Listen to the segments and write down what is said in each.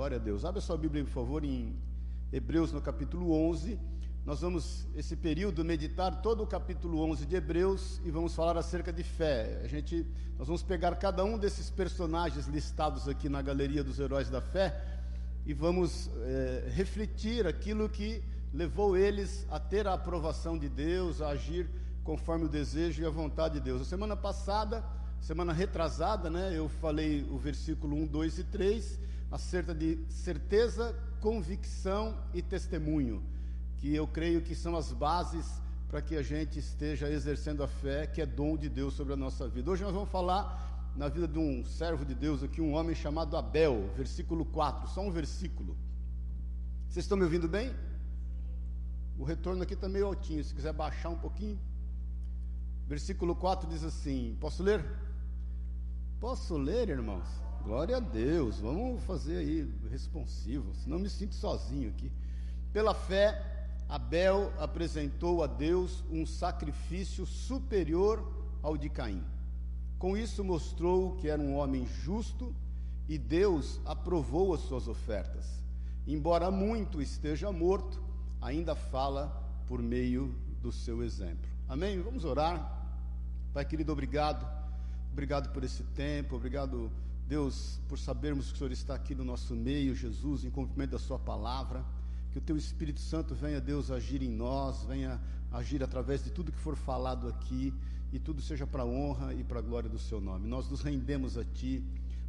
Glória a Deus. Abra sua Bíblia, por favor, em Hebreus, no capítulo 11. Nós vamos, esse período, meditar todo o capítulo 11 de Hebreus e vamos falar acerca de fé. A gente, nós vamos pegar cada um desses personagens listados aqui na galeria dos heróis da fé e vamos é, refletir aquilo que levou eles a ter a aprovação de Deus, a agir conforme o desejo e a vontade de Deus. A semana passada, semana retrasada, né, eu falei o versículo 1, 2 e 3, acerca de certeza, convicção e testemunho, que eu creio que são as bases para que a gente esteja exercendo a fé, que é dom de Deus sobre a nossa vida. Hoje nós vamos falar na vida de um servo de Deus aqui, um homem chamado Abel, versículo 4, só um versículo. Vocês estão me ouvindo bem? O retorno aqui está meio altinho, se quiser baixar um pouquinho. Versículo 4 diz assim: Posso ler? Posso ler, irmãos? Glória a Deus, vamos fazer aí responsivo, senão me sinto sozinho aqui. Pela fé, Abel apresentou a Deus um sacrifício superior ao de Caim. Com isso, mostrou que era um homem justo e Deus aprovou as suas ofertas. Embora muito esteja morto, ainda fala por meio do seu exemplo. Amém? Vamos orar. Pai querido, obrigado. Obrigado por esse tempo, obrigado, Deus, por sabermos que o Senhor está aqui no nosso meio, Jesus, em cumprimento da Sua palavra. Que o Teu Espírito Santo venha, Deus, agir em nós, venha agir através de tudo que for falado aqui, e tudo seja para a honra e para a glória do Seu nome. Nós nos rendemos a Ti,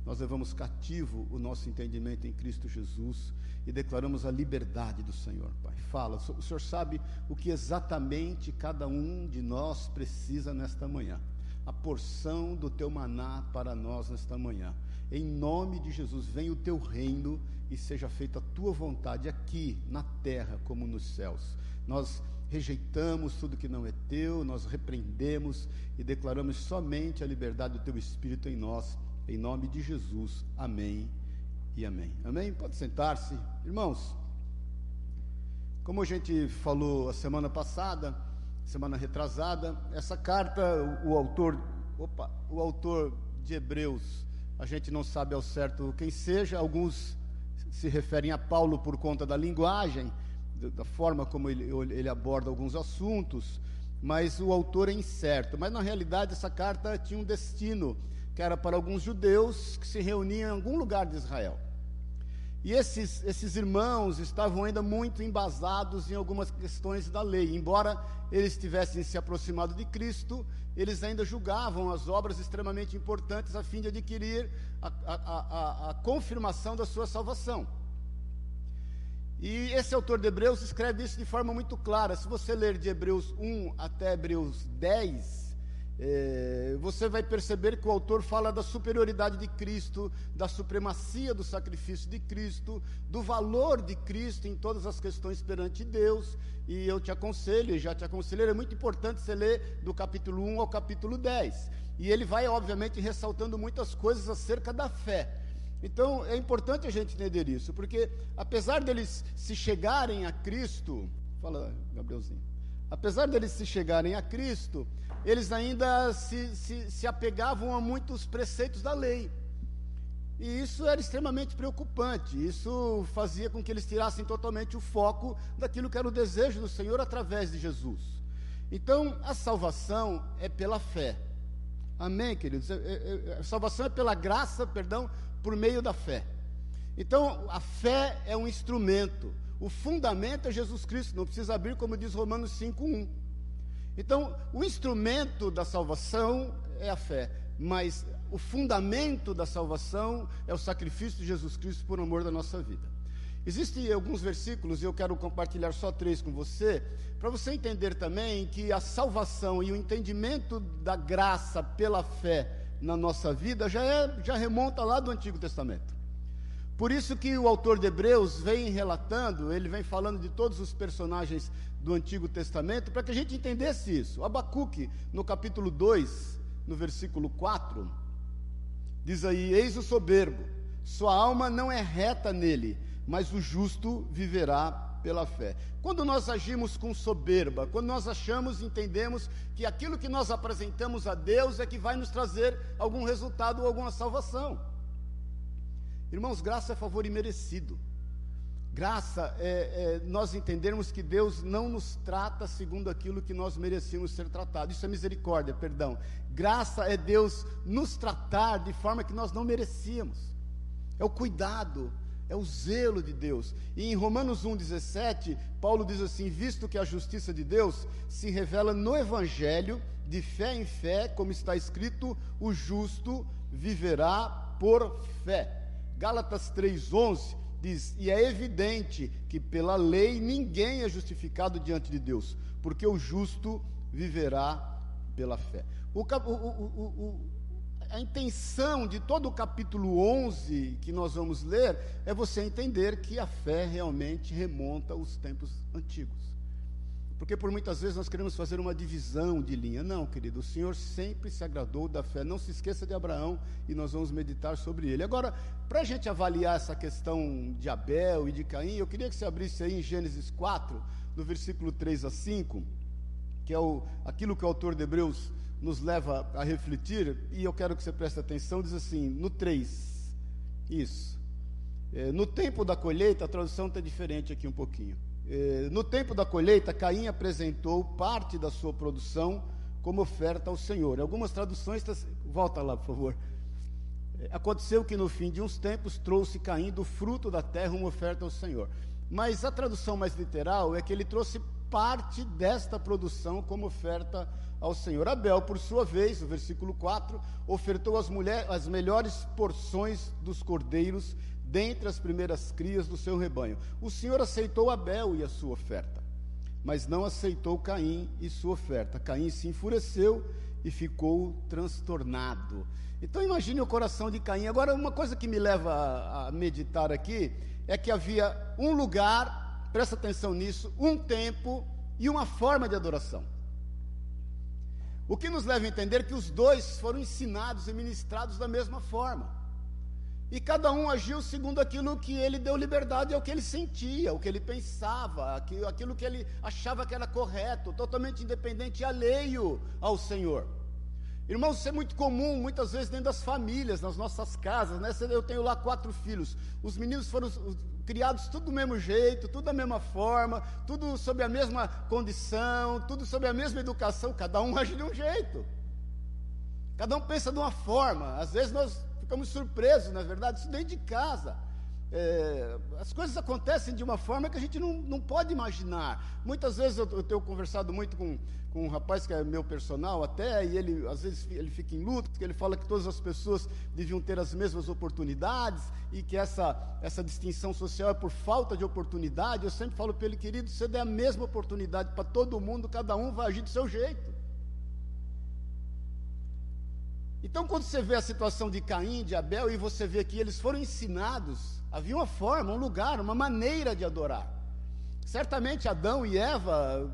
nós levamos cativo o nosso entendimento em Cristo Jesus e declaramos a liberdade do Senhor, Pai. Fala, o Senhor sabe o que exatamente cada um de nós precisa nesta manhã. A porção do teu maná para nós nesta manhã. Em nome de Jesus, venha o teu reino e seja feita a tua vontade aqui na terra como nos céus. Nós rejeitamos tudo que não é teu, nós repreendemos e declaramos somente a liberdade do teu espírito em nós. Em nome de Jesus. Amém e amém. Amém? Pode sentar-se. Irmãos, como a gente falou a semana passada, semana retrasada, essa carta, o, autor, opa, o autor de Hebreus, a gente não sabe ao certo quem seja, alguns se referem a Paulo por conta da linguagem, da forma como ele, ele aborda alguns assuntos, mas o autor é incerto. Mas na realidade essa carta tinha um destino que era para alguns judeus que se reuniam em algum lugar de Israel. E esses, esses irmãos estavam ainda muito embasados em algumas questões da lei. Embora eles tivessem se aproximado de Cristo, eles ainda julgavam as obras extremamente importantes a fim de adquirir a, a, a, a confirmação da sua salvação. E esse autor de Hebreus escreve isso de forma muito clara. Se você ler de Hebreus 1 até Hebreus 10, é, você vai perceber que o autor fala da superioridade de Cristo, da supremacia do sacrifício de Cristo, do valor de Cristo em todas as questões perante Deus. E eu te aconselho, já te aconselho, é muito importante você ler do capítulo 1 ao capítulo 10. E ele vai, obviamente, ressaltando muitas coisas acerca da fé. Então é importante a gente entender isso, porque apesar deles se chegarem a Cristo, fala, Gabrielzinho, apesar deles se chegarem a Cristo, eles ainda se, se, se apegavam a muitos preceitos da lei. E isso era extremamente preocupante. Isso fazia com que eles tirassem totalmente o foco daquilo que era o desejo do Senhor através de Jesus. Então, a salvação é pela fé. Amém, queridos? É, é, é, a salvação é pela graça, perdão, por meio da fé. Então, a fé é um instrumento. O fundamento é Jesus Cristo. Não precisa abrir, como diz Romanos 5:1. Então, o instrumento da salvação é a fé, mas o fundamento da salvação é o sacrifício de Jesus Cristo por amor da nossa vida. Existem alguns versículos, e eu quero compartilhar só três com você, para você entender também que a salvação e o entendimento da graça pela fé na nossa vida já, é, já remonta lá do Antigo Testamento. Por isso que o autor de Hebreus vem relatando, ele vem falando de todos os personagens do Antigo Testamento, para que a gente entendesse isso. Abacuque, no capítulo 2, no versículo 4, diz aí: Eis o soberbo, sua alma não é reta nele, mas o justo viverá pela fé. Quando nós agimos com soberba, quando nós achamos e entendemos que aquilo que nós apresentamos a Deus é que vai nos trazer algum resultado ou alguma salvação. Irmãos, graça é favor imerecido. Graça é, é, nós entendermos que Deus não nos trata segundo aquilo que nós merecíamos ser tratados. Isso é misericórdia, perdão. Graça é Deus nos tratar de forma que nós não merecíamos. É o cuidado, é o zelo de Deus. E em Romanos 1,17, Paulo diz assim: Visto que a justiça de Deus se revela no Evangelho, de fé em fé, como está escrito, o justo viverá por fé. Gálatas 3,11 diz: E é evidente que pela lei ninguém é justificado diante de Deus, porque o justo viverá pela fé. O, o, o, a intenção de todo o capítulo 11 que nós vamos ler é você entender que a fé realmente remonta aos tempos antigos. Porque por muitas vezes nós queremos fazer uma divisão de linha. Não, querido, o Senhor sempre se agradou da fé. Não se esqueça de Abraão e nós vamos meditar sobre ele. Agora, para a gente avaliar essa questão de Abel e de Caim, eu queria que você abrisse aí em Gênesis 4, no versículo 3 a 5, que é o, aquilo que o autor de Hebreus nos leva a refletir, e eu quero que você preste atenção, diz assim, no 3, isso. É, no tempo da colheita, a tradução está diferente aqui um pouquinho. Eh, no tempo da colheita, Caim apresentou parte da sua produção como oferta ao Senhor. Algumas traduções, tá volta lá, por favor. Eh, aconteceu que no fim de uns tempos trouxe Caim do fruto da terra uma oferta ao Senhor. Mas a tradução mais literal é que ele trouxe parte desta produção como oferta ao Senhor. Abel, por sua vez, no versículo 4, ofertou as, mulher, as melhores porções dos cordeiros dentre as primeiras crias do seu rebanho. O Senhor aceitou Abel e a sua oferta, mas não aceitou Caim e sua oferta. Caim se enfureceu e ficou transtornado. Então imagine o coração de Caim. Agora, uma coisa que me leva a, a meditar aqui é que havia um lugar, presta atenção nisso, um tempo e uma forma de adoração. O que nos leva a entender que os dois foram ensinados e ministrados da mesma forma. E cada um agiu segundo aquilo que ele deu liberdade, é o que ele sentia, o que ele pensava, aquilo que ele achava que era correto, totalmente independente e alheio ao Senhor. Irmãos, isso é muito comum, muitas vezes dentro das famílias, nas nossas casas, né? Eu tenho lá quatro filhos. Os meninos foram criados tudo do mesmo jeito, tudo da mesma forma, tudo sob a mesma condição, tudo sob a mesma educação, cada um age de um jeito. Cada um pensa de uma forma. Às vezes nós ficamos surpresos, na é verdade, isso dentro de casa. É, as coisas acontecem de uma forma que a gente não, não pode imaginar. Muitas vezes eu, eu, tenho conversado muito com, com um rapaz que é meu personal até, e ele às vezes ele fica em luto, porque ele fala que todas as pessoas deviam ter as mesmas oportunidades e que essa, essa distinção social é por falta de oportunidade. Eu sempre falo para ele, querido, você der a mesma oportunidade para todo mundo, cada um vai agir do seu jeito. Então, quando você vê a situação de Caim, de Abel, e você vê que eles foram ensinados, havia uma forma, um lugar, uma maneira de adorar. Certamente Adão e Eva,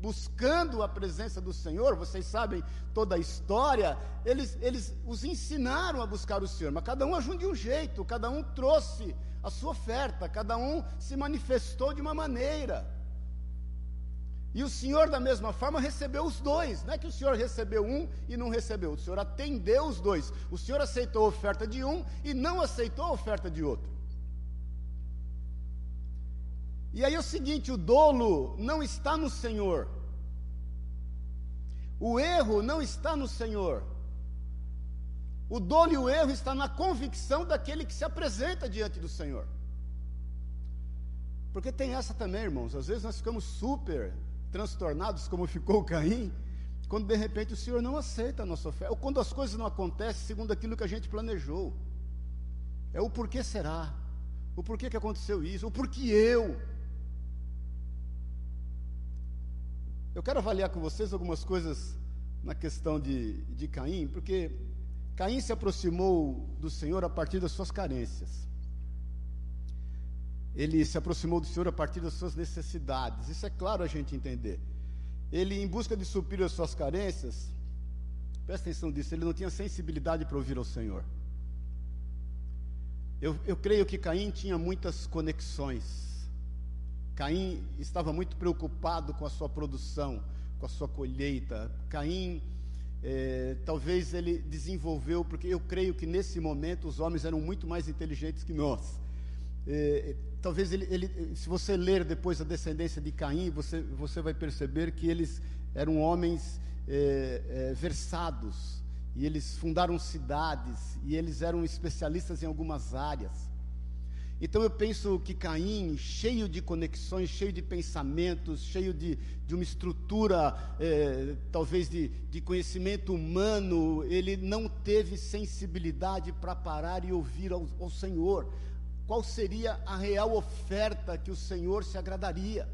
buscando a presença do Senhor, vocês sabem toda a história, eles, eles os ensinaram a buscar o Senhor, mas cada um agiu de um jeito, cada um trouxe a sua oferta, cada um se manifestou de uma maneira. E o Senhor, da mesma forma, recebeu os dois. Não é que o Senhor recebeu um e não recebeu, o Senhor atendeu os dois. O Senhor aceitou a oferta de um e não aceitou a oferta de outro. E aí é o seguinte: o dolo não está no Senhor, o erro não está no Senhor. O dolo e o erro está na convicção daquele que se apresenta diante do Senhor. Porque tem essa também, irmãos. Às vezes nós ficamos super transtornados como ficou Caim, quando de repente o Senhor não aceita a nossa fé, ou quando as coisas não acontecem segundo aquilo que a gente planejou. É o porquê será, o porquê que aconteceu isso, o porquê eu. Eu quero avaliar com vocês algumas coisas na questão de, de Caim, porque Caim se aproximou do Senhor a partir das suas carências ele se aproximou do Senhor a partir das suas necessidades. Isso é claro a gente entender. Ele, em busca de suprir as suas carências, presta atenção disso, ele não tinha sensibilidade para ouvir ao Senhor. Eu, eu creio que Caim tinha muitas conexões. Caim estava muito preocupado com a sua produção, com a sua colheita. Caim É, talvez ele desenvolveu, porque eu creio que nesse momento os homens eram muito mais inteligentes que nós. É, talvez ele, ele, se você ler depois a descendência de Caim, você, você vai perceber que eles eram homens é, é, versados, e eles fundaram cidades, e eles eram especialistas em algumas áreas. Então eu penso que Caim, cheio de conexões, cheio de pensamentos, cheio de, de uma estrutura, é, talvez de, de conhecimento humano, ele não teve sensibilidade para parar e ouvir ao, ao Senhor. Qual seria a real oferta que o Senhor se agradaria?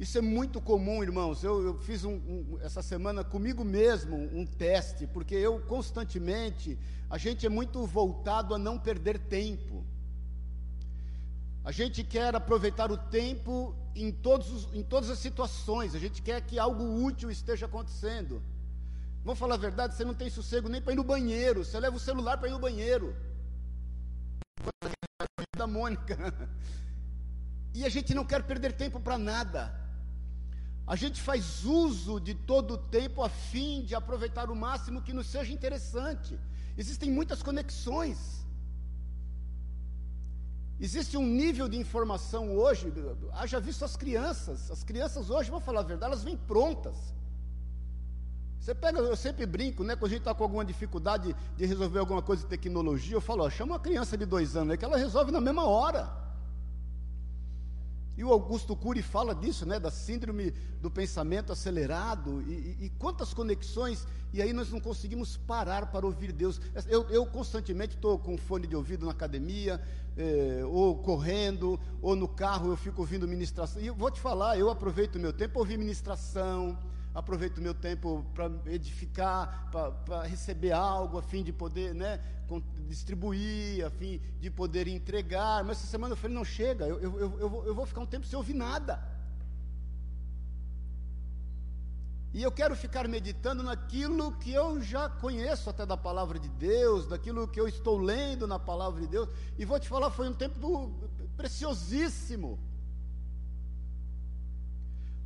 Isso é muito comum, irmãos. Eu, eu fiz um, um, essa semana comigo mesmo um teste, porque eu constantemente, a gente é muito voltado a não perder tempo. A gente quer aproveitar o tempo em, todos em todas as situações, a gente quer que algo útil esteja acontecendo. Vamos falar a verdade, você não tem sossego nem para ir no banheiro, você leva o celular para ir no banheiro. Da Mônica. E a gente não quer perder tempo para nada. A gente faz uso de todo o tempo a fim de aproveitar o máximo que nos seja interessante. Existem muitas conexões. Existe um nível de informação hoje, haja visto as crianças. As crianças hoje, vou falar a verdade, elas vêm prontas. Você pega, eu sempre brinco, né? Quando a gente está com alguma dificuldade de resolver alguma coisa de tecnologia, eu falo, ó, chama uma criança de dois anos, é que ela resolve na mesma hora. E o Augusto Cury fala disso, né, da síndrome do pensamento acelerado, e, e, e quantas conexões, e aí nós não conseguimos parar para ouvir Deus. Eu, eu constantemente estou com fone de ouvido na academia, eh, ou correndo, ou no carro eu fico ouvindo ministração. E eu vou te falar, eu aproveito o meu tempo para ouvir ministração, aproveito o meu tempo para edificar, para receber algo, a fim de poder né, distribuir, a fim de poder entregar. Mas essa semana eu falei: não chega, eu, eu, eu, eu, vou, ficar um tempo sem ouvir nada. E eu quero ficar meditando naquilo que eu já conheço até da palavra de Deus, daquilo que eu estou lendo na palavra de Deus. E vou te falar, foi um tempo preciosíssimo.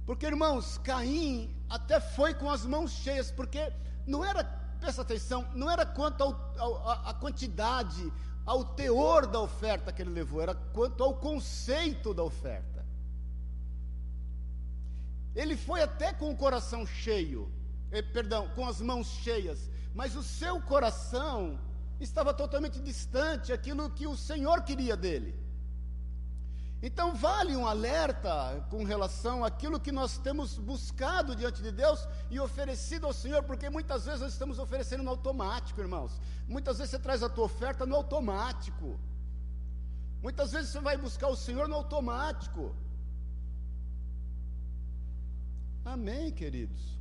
Porque, irmãos, Caim até foi com as mãos cheias, porque não era, presta atenção, não era quanto à quantidade, ao teor da oferta que ele levou, era quanto ao conceito da oferta. Ele foi até com o coração cheio, eh, perdão, com as mãos cheias, mas o seu coração estava totalmente distante aquilo que o Senhor queria dele. Então, vale um alerta com relação àquilo que nós temos buscado diante de Deus e oferecido ao Senhor, porque muitas vezes nós estamos oferecendo no automático, irmãos. Muitas vezes você traz a tua oferta no automático. Muitas vezes você vai buscar o Senhor no automático. Amém, queridos?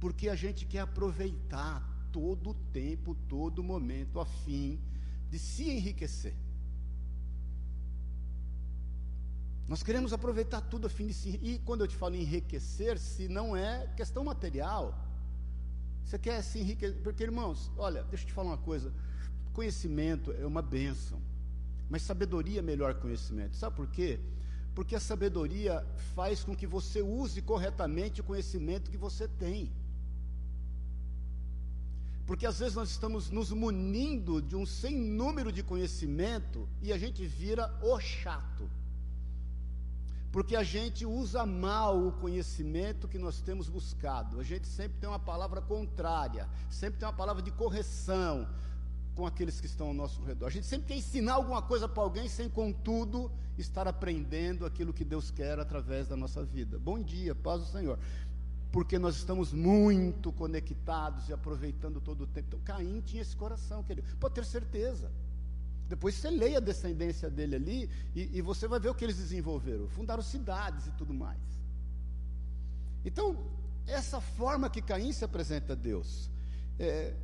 Porque a gente quer aproveitar todo o tempo, todo momento, a fim de se enriquecer. Nós queremos aproveitar tudo a fim de se. E quando eu te falo enriquecer, se não é questão material. Você quer se enriquecer. Porque, irmãos, olha, deixa eu te falar uma coisa. Conhecimento é uma bênção. Mas sabedoria é melhor conhecimento. Sabe por quê? Porque a sabedoria faz com que você use corretamente o conhecimento que você tem. Porque às vezes nós estamos nos munindo de um sem número de conhecimento e a gente vira o chato porque a gente usa mal o conhecimento que nós temos buscado. A gente sempre tem uma palavra contrária, sempre tem uma palavra de correção com aqueles que estão ao nosso redor. A gente sempre quer ensinar alguma coisa para alguém sem, contudo, estar aprendendo aquilo que Deus quer através da nossa vida. Bom dia, paz do Senhor. Porque nós estamos muito conectados e aproveitando todo o tempo. Então, Caim tinha esse coração, querido. Pode ter certeza. Depois você leia a descendência dele ali e, e, você vai ver o que eles desenvolveram. Fundaram cidades e tudo mais. Então, essa forma que Caim se apresenta a Deus, é,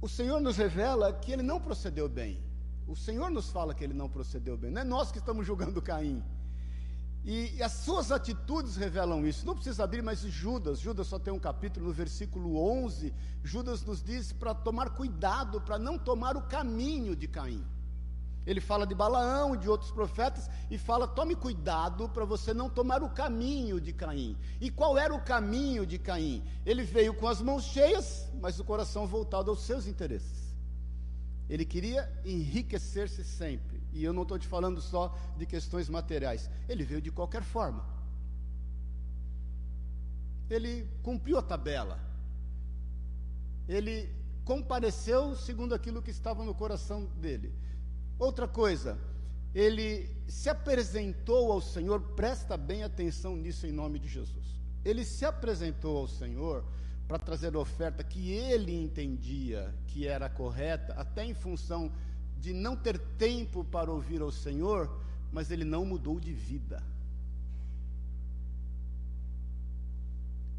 o Senhor nos revela que ele não procedeu bem. O Senhor nos fala que ele não procedeu bem. Não é nós que estamos julgando Caim. E, e as suas atitudes revelam isso. Não precisa abrir mais Judas. Judas só tem um capítulo no versículo 11. Judas nos diz para tomar cuidado, para não tomar o caminho de Caim. Ele fala de Balaão e de outros profetas e fala: tome cuidado para você não tomar o caminho de Caim. E qual era o caminho de Caim? Ele veio com as mãos cheias, mas o coração voltado aos seus interesses. Ele queria enriquecer-se sempre. E eu não estou te falando só de questões materiais. Ele veio de qualquer forma. Ele cumpriu a tabela. Ele compareceu segundo aquilo que estava no coração dele. Outra coisa, ele se apresentou ao Senhor, presta bem atenção nisso em nome de Jesus. Ele se apresentou ao Senhor para trazer a oferta que ele entendia que era correta, até em função de não ter tempo para ouvir ao Senhor, mas ele não mudou de vida.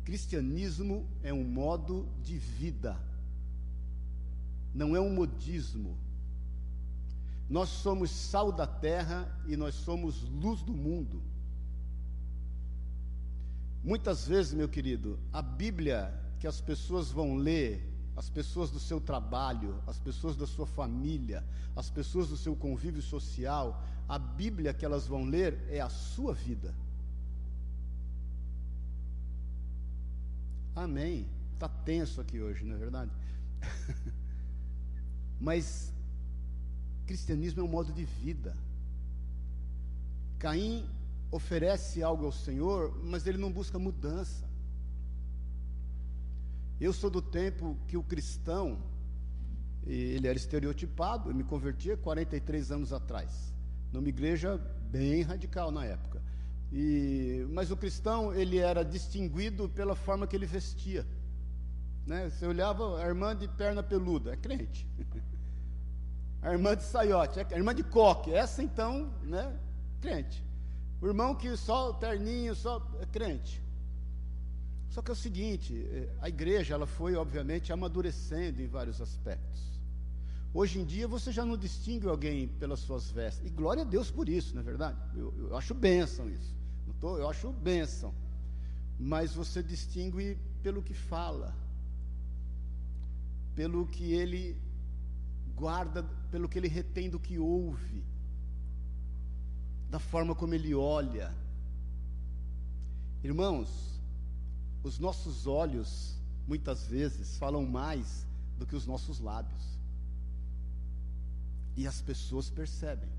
Cristianismo é um modo de vida, não é um modismo. Nós somos sal da terra e nós somos luz do mundo. Muitas vezes, meu querido, a Bíblia que as pessoas vão ler, as pessoas do seu trabalho, as pessoas da sua família, as pessoas do seu convívio social, a Bíblia que elas vão ler é a sua vida. Amém. Está tenso aqui hoje, não é verdade? Mas Cristianismo é um modo de vida. Caim oferece algo ao Senhor, mas ele não busca mudança. Eu sou do tempo que o cristão, ele era estereotipado, eu me converti 43 anos atrás, numa igreja bem radical na época. E, mas o cristão, ele era distinguido pela forma que ele vestia. Né? Você olhava a irmã de perna peluda, é crente. A irmã de saiote, a irmã de coque, essa então, né, crente. O irmão que só terninho, só é crente. Só que é o seguinte, é, a igreja ela foi obviamente amadurecendo em vários aspectos. Hoje em dia você já não distingue alguém pelas suas vestes. E glória a Deus por isso, não é verdade? Eu, eu acho bênção isso. Não tô, eu acho bênção. Mas você distingue pelo que fala, pelo que ele guarda pelo que ele retém do que ouve, da forma como ele olha. Irmãos, os nossos olhos muitas vezes falam mais do que os nossos lábios. E as pessoas percebem.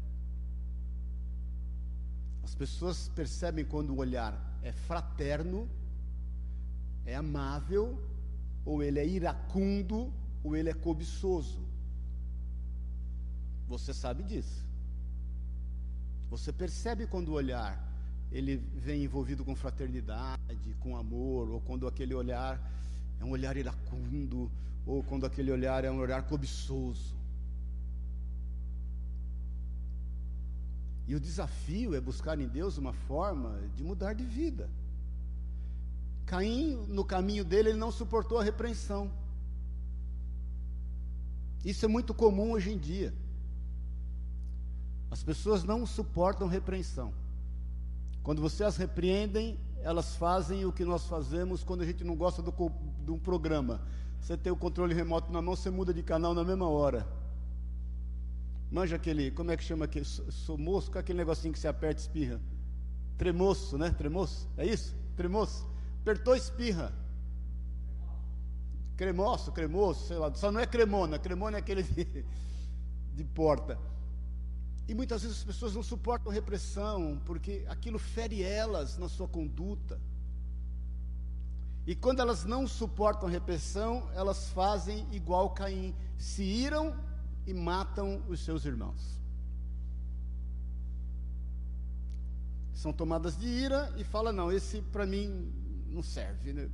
As pessoas percebem quando o olhar é fraterno, é amável, ou ele é iracundo, ou ele é cobiçoso. Você sabe disso. Você percebe quando o olhar ele vem envolvido com fraternidade, com amor, ou quando aquele olhar é um olhar iracundo, ou quando aquele olhar é um olhar cobiçoso. E o desafio é buscar em Deus uma forma de mudar de vida. Caim, no caminho dele, ele não suportou a repreensão. Isso é muito comum hoje em dia. As pessoas não suportam repreensão. Quando você as repreendem, elas fazem o que nós fazemos quando a gente não gosta do, de um programa. Você tem o controle remoto na mão, você muda de canal na mesma hora. Manja aquele, como é que chama aquele? Somoço, com aquele negocinho que você aperta e espirra. Tremoço, né? Tremoço? É isso? Tremoço. Apertou, espirra. Cremoço, cremoso, sei lá. Só não é cremona. Cremona é aquele de, de porta. E muitas vezes as pessoas não suportam repressão, porque aquilo fere elas na sua conduta. E quando elas não suportam repressão, elas fazem igual Caim, se iram e matam os seus irmãos. São tomadas de ira e fala: não, esse para mim não serve. Né?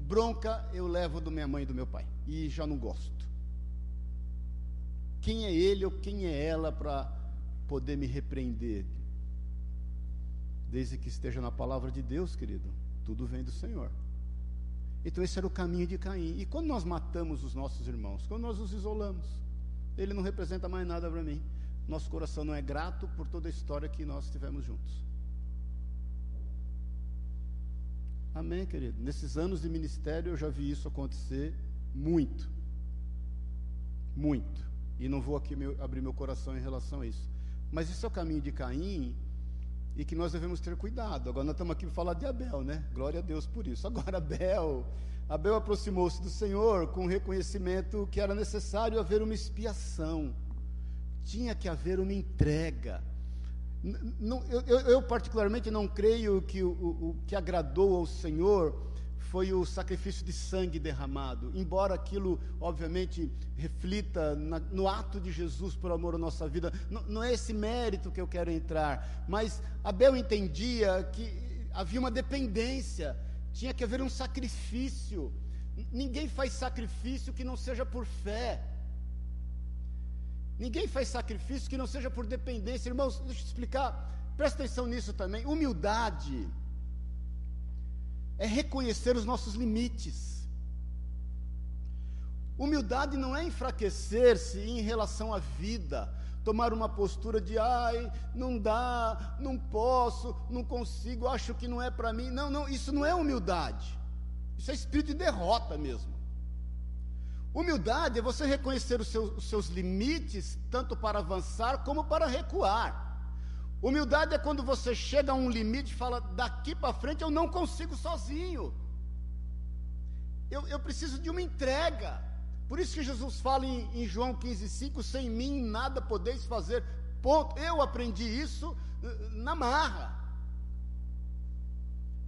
Bronca eu levo do minha mãe e do meu pai, e já não gosto. Quem é ele ou quem é ela para poder me repreender. Desde que esteja na palavra de Deus, querido, tudo vem do Senhor. Então esse era o caminho de Caim. E quando nós matamos os nossos irmãos, quando nós os isolamos, ele não representa mais nada para mim. Nosso coração não é grato por toda a história que nós tivemos juntos. Amém, querido. Nesses anos de ministério eu já vi isso acontecer muito. Muito. E não vou aqui meu, abrir meu coração em relação a isso. Mas isso é o caminho de Caim e que nós devemos ter cuidado. Agora nós estamos aqui para falar de Abel, né? Glória a Deus por isso. Agora Abel, Abel aproximou-se do Senhor com o reconhecimento que era necessário haver uma expiação. Tinha que haver uma entrega. Não, eu, eu, particularmente não creio que o, o que agradou ao Senhor foi o sacrifício de sangue derramado, embora aquilo, obviamente, reflita na, no ato de Jesus por amor à nossa vida, não, não é esse mérito que eu quero entrar, mas Abel entendia que havia uma dependência, tinha que haver um sacrifício, ninguém faz sacrifício que não seja por fé, ninguém faz sacrifício que não seja por dependência, irmãos, deixa eu explicar, presta atenção nisso também, humildade, é reconhecer os nossos limites. Humildade não é enfraquecer-se em relação à vida, tomar uma postura de ai, não dá, não posso, não consigo, acho que não é para mim. Não, não, isso não é humildade. Isso é espírito de derrota mesmo. Humildade é você reconhecer os seus, os seus limites, tanto para avançar como para recuar. Humildade é quando você chega a um limite e fala: daqui para frente eu não consigo sozinho. Eu, eu, preciso de uma entrega. Por isso que Jesus fala em, em João 15,5: sem mim nada podeis fazer. Ponto. Eu aprendi isso eh, na marra.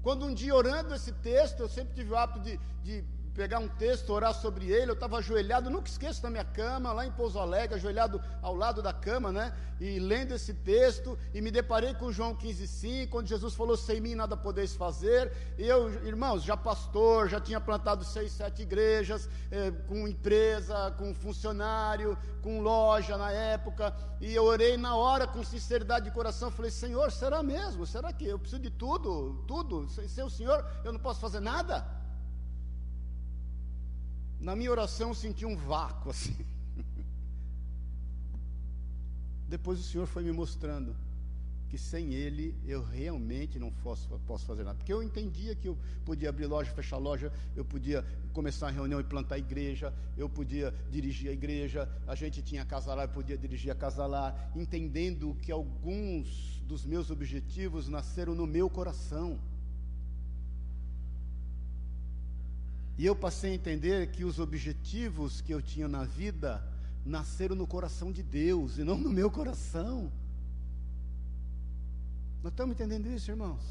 Quando um dia orando esse texto, eu sempre tive o hábito de, de pegar um texto, orar sobre ele. Eu estava ajoelhado, nunca esqueço na minha cama, lá em Pouso Alegre, ajoelhado ao lado da cama, né? E lendo esse texto, e me deparei com João 15,5, quando Jesus falou: Sem mim nada podeis fazer. E eu, irmãos, já pastor, já tinha plantado seis, sete igrejas, eh, com empresa, com funcionário, com loja na época. E eu orei na hora, com sinceridade de coração. Falei: Senhor, será mesmo? Será que eu preciso de tudo? Tudo? Sem, sem o Senhor eu não posso fazer nada? Na minha oração eu senti um vácuo assim. Depois o Senhor foi me mostrando que sem Ele eu realmente não posso, posso fazer nada. Porque eu entendia que eu podia abrir loja, fechar loja, eu podia começar a reunião e plantar a igreja, eu podia dirigir a igreja, a gente tinha casalar, eu podia dirigir a entendendo que alguns dos meus objetivos nasceram no meu coração. E eu passei a entender que os objetivos que eu tinha na vida nasceram no coração de Deus e não no meu coração. Nós estamos entendendo isso, irmãos?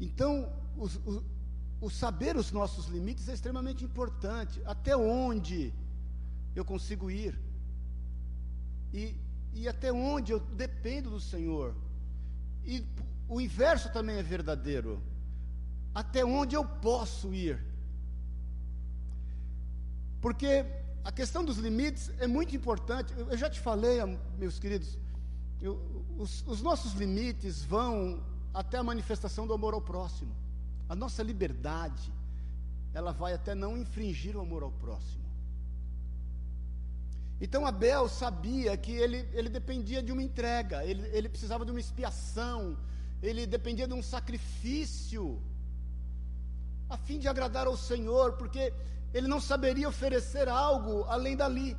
Então, o, o saber os nossos limites é extremamente importante. Até onde eu consigo ir? E, e até onde eu dependo do Senhor? E o inverso também é verdadeiro até onde eu posso ir. Porque a questão dos limites é muito importante. Eu, já te falei, meus queridos, eu, os, os nossos limites vão até a manifestação do amor ao próximo. A nossa liberdade, ela vai até não infringir o amor ao próximo. Então Abel sabia que ele, ele dependia de uma entrega, ele, ele precisava de uma expiação, ele dependia de um sacrifício a fim de agradar ao Senhor, porque ele não saberia oferecer algo além dali.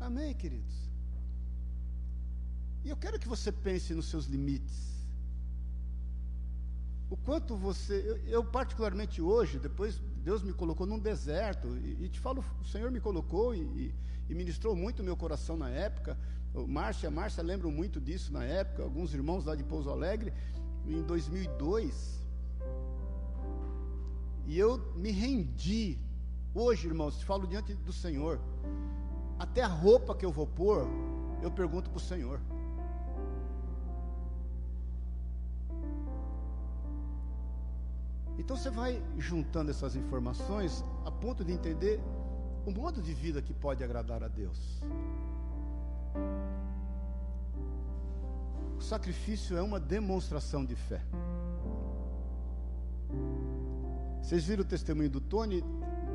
Amém, queridos? E eu quero que você pense nos seus limites. O quanto você. Eu, eu, particularmente hoje, depois Deus me colocou num deserto, e, e te falo, o Senhor me colocou e, e, e ministrou muito o meu coração na época. Márcia, Márcia lembram muito disso na época, alguns irmãos lá de Pouso Alegre em 2002. E eu me rendi. Hoje, irmãos, falo diante do Senhor. Até a roupa que eu vou pôr, eu pergunto para o Senhor. Então você vai juntando essas informações a ponto de entender o modo de vida que pode agradar a Deus. O sacrifício é uma demonstração de fé. Vocês viram o testemunho do Tony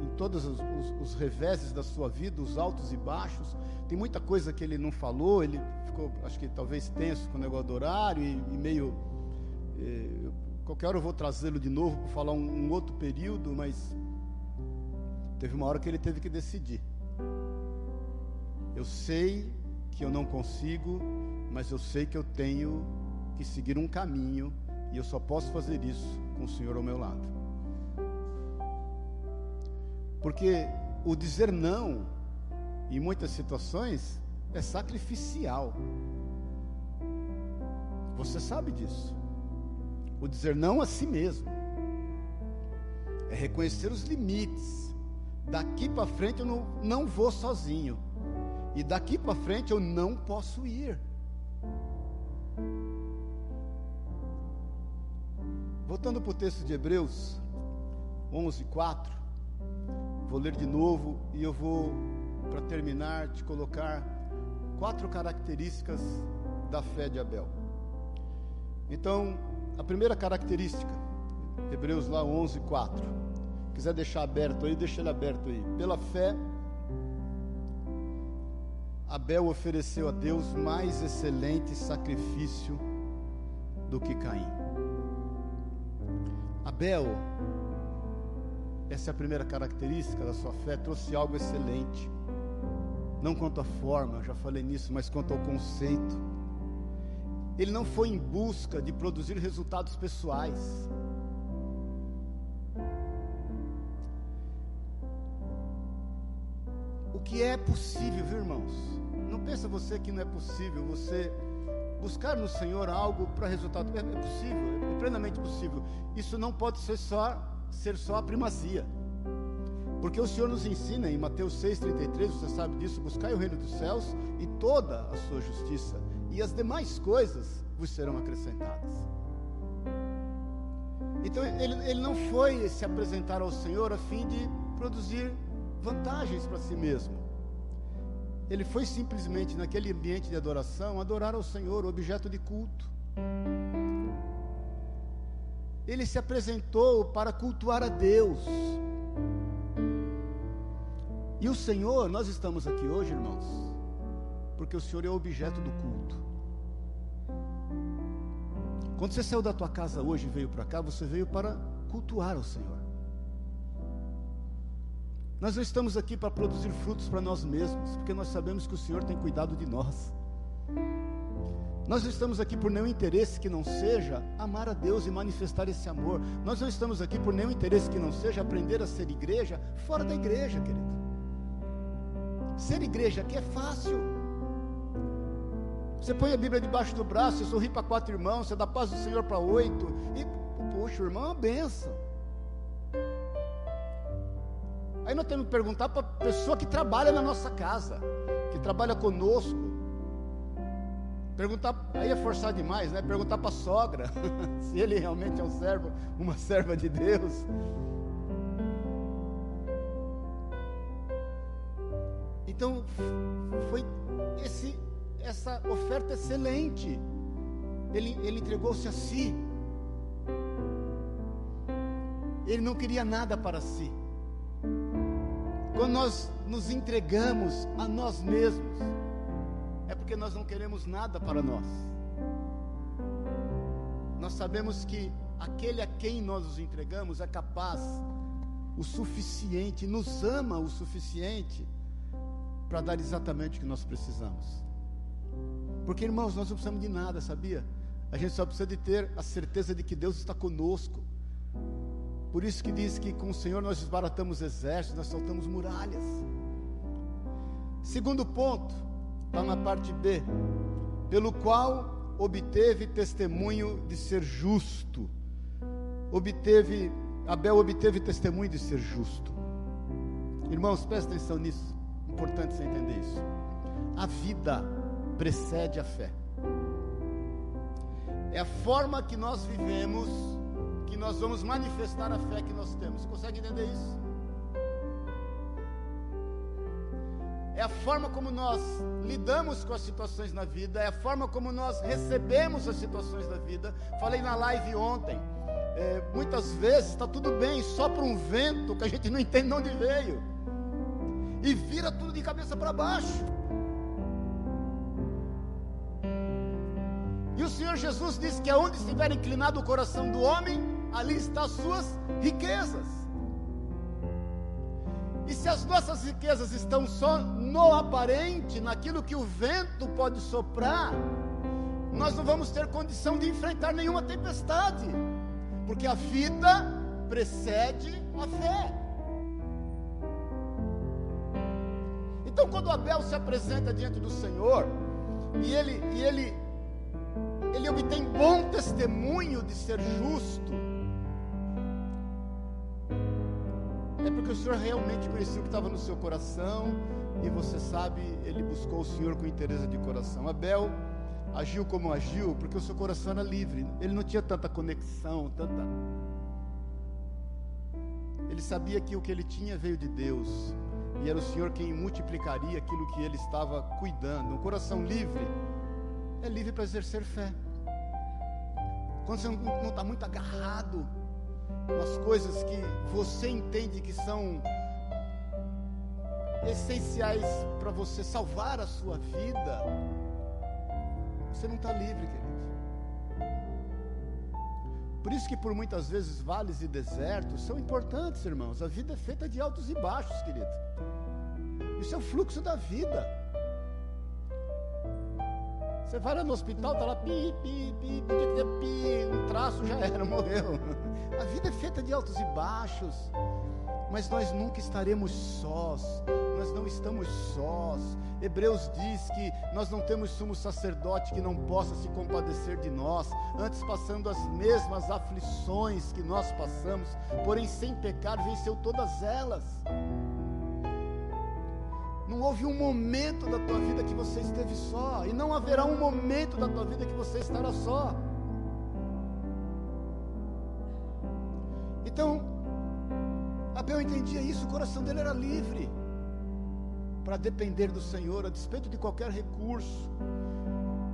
em todos os, os, os, reveses da sua vida, os altos e baixos. Tem muita coisa que ele não falou, ele ficou, acho que talvez tenso com o negócio do horário e, e meio. Eh, qualquer hora eu vou trazê-lo de novo para falar um, um outro período, mas teve uma hora que ele teve que decidir. Eu sei que eu não consigo, mas eu sei que eu tenho que seguir um caminho e eu só posso fazer isso com o Senhor ao meu lado. Porque o dizer não, em muitas situações, é sacrificial. Você sabe disso. O dizer não a si mesmo é reconhecer os limites. Daqui para frente eu não, não vou sozinho. E daqui para frente eu não posso ir. Voltando para o texto de Hebreus 11, 4. Vou ler de novo e eu vou, para terminar, te colocar quatro características da fé de Abel. Então, a primeira característica, Hebreus lá 11, 4. Quiser deixar aberto aí, deixa ele aberto aí. Pela fé, Abel ofereceu a Deus mais excelente sacrifício do que Caim. Abel, essa é a primeira característica da sua fé, trouxe algo excelente. Não quanto à forma, já falei nisso, mas quanto ao conceito. Ele não foi em busca de produzir resultados pessoais. O que é possível, viu, irmãos? Não pensa você que não é possível você buscar no Senhor algo para resultado. É, possível, é plenamente possível. Isso não pode ser só ser só a primazia. Porque o Senhor nos ensina em Mateus 6,33, você sabe disso, buscai o reino dos céus e toda a sua justiça, e as demais coisas vos serão acrescentadas. Então ele, ele não foi se apresentar ao Senhor a fim de produzir vantagens para si mesmo. Ele foi simplesmente naquele ambiente de adoração adorar ao Senhor, objeto de culto. Ele se apresentou para cultuar a Deus. E o Senhor, nós estamos aqui hoje, irmãos, porque o Senhor é o objeto do culto. Quando você saiu da tua casa hoje e veio para cá, você veio para cultuar o Senhor. Nós não estamos aqui para produzir frutos para nós mesmos, porque nós sabemos que o Senhor tem cuidado de nós. Nós não estamos aqui por nenhum interesse que não seja amar a Deus e manifestar esse amor. Nós não estamos aqui por nenhum interesse que não seja aprender a ser igreja fora da igreja, querido. Ser igreja aqui é fácil. Você põe a Bíblia debaixo do braço, você sorri para quatro irmãos, você dá paz do Senhor para oito, e, poxa, o irmão é uma benção. Aí nós temos que perguntar para a pessoa que trabalha na nossa casa, que trabalha conosco. Perguntar, aí é forçar demais, né? Perguntar para a sogra se ele realmente é um servo, uma serva de Deus. Então, foi esse, essa oferta excelente. Ele, ele entregou-se a si. Ele não queria nada para si. Quando nós nos entregamos a nós mesmos, é porque nós não queremos nada para nós. Nós sabemos que aquele a quem nós nos entregamos é capaz o suficiente, nos ama o suficiente para dar exatamente o que nós precisamos. Porque, irmãos, nós não precisamos de nada, sabia? A gente só precisa de ter a certeza de que Deus está conosco. Por isso que diz que com o Senhor nós desbaratamos exércitos, nós soltamos muralhas. Segundo ponto, está na parte B, pelo qual obteve testemunho de ser justo. Obteve, Abel obteve testemunho de ser justo. Irmãos, presta atenção nisso. Importante você entender isso. A vida precede a fé. É a forma que nós vivemos nós vamos manifestar a fé que nós temos. Consegue entender isso? É a forma como nós lidamos com as situações na vida, é a forma como nós recebemos as situações da vida. Falei na live ontem. É, muitas vezes está tudo bem, só para um vento que a gente não entende de onde veio, e vira tudo de cabeça para baixo. E o Senhor Jesus disse que aonde estiver inclinado o coração do homem, ali estão as suas riquezas. E se as nossas riquezas estão só no aparente, naquilo que o vento pode soprar, nós não vamos ter condição de enfrentar nenhuma tempestade, porque a vida precede a fé. Então, quando Abel se apresenta diante do Senhor, e ele, e ele, ele obtém bom testemunho de ser justo, Senhor realmente conhecia o que estava no seu coração, e você sabe, ele buscou o Senhor com interesse de coração. Abel agiu como agiu, porque o seu coração era livre, ele não tinha tanta conexão, tanta. Ele sabia que o que ele tinha veio de Deus, e era o Senhor quem multiplicaria aquilo que ele estava cuidando. Um coração livre é livre para exercer fé. Quando você não está muito agarrado nas coisas que você entende que são essenciais para você salvar a sua vida, você não está livre, querido. Por isso que por muitas vezes vales e desertos são importantes, irmãos. A vida é feita de altos e baixos, querido. Isso é o fluxo da vida. Você vai lá no hospital, está lá pi, pi, pi, pi, pi, um traço já era, morreu. A vida é feita de altos e baixos, mas nós nunca estaremos sós, nós não estamos sós. Hebreus diz que nós não temos sumo sacerdote que não possa se compadecer de nós, antes passando as mesmas aflições que nós passamos, porém sem pecar venceu todas elas. Houve um momento da tua vida que você esteve só, e não haverá um momento da tua vida que você estará só. Então, Abel entendia isso, o coração dele era livre para depender do Senhor a despeito de qualquer recurso.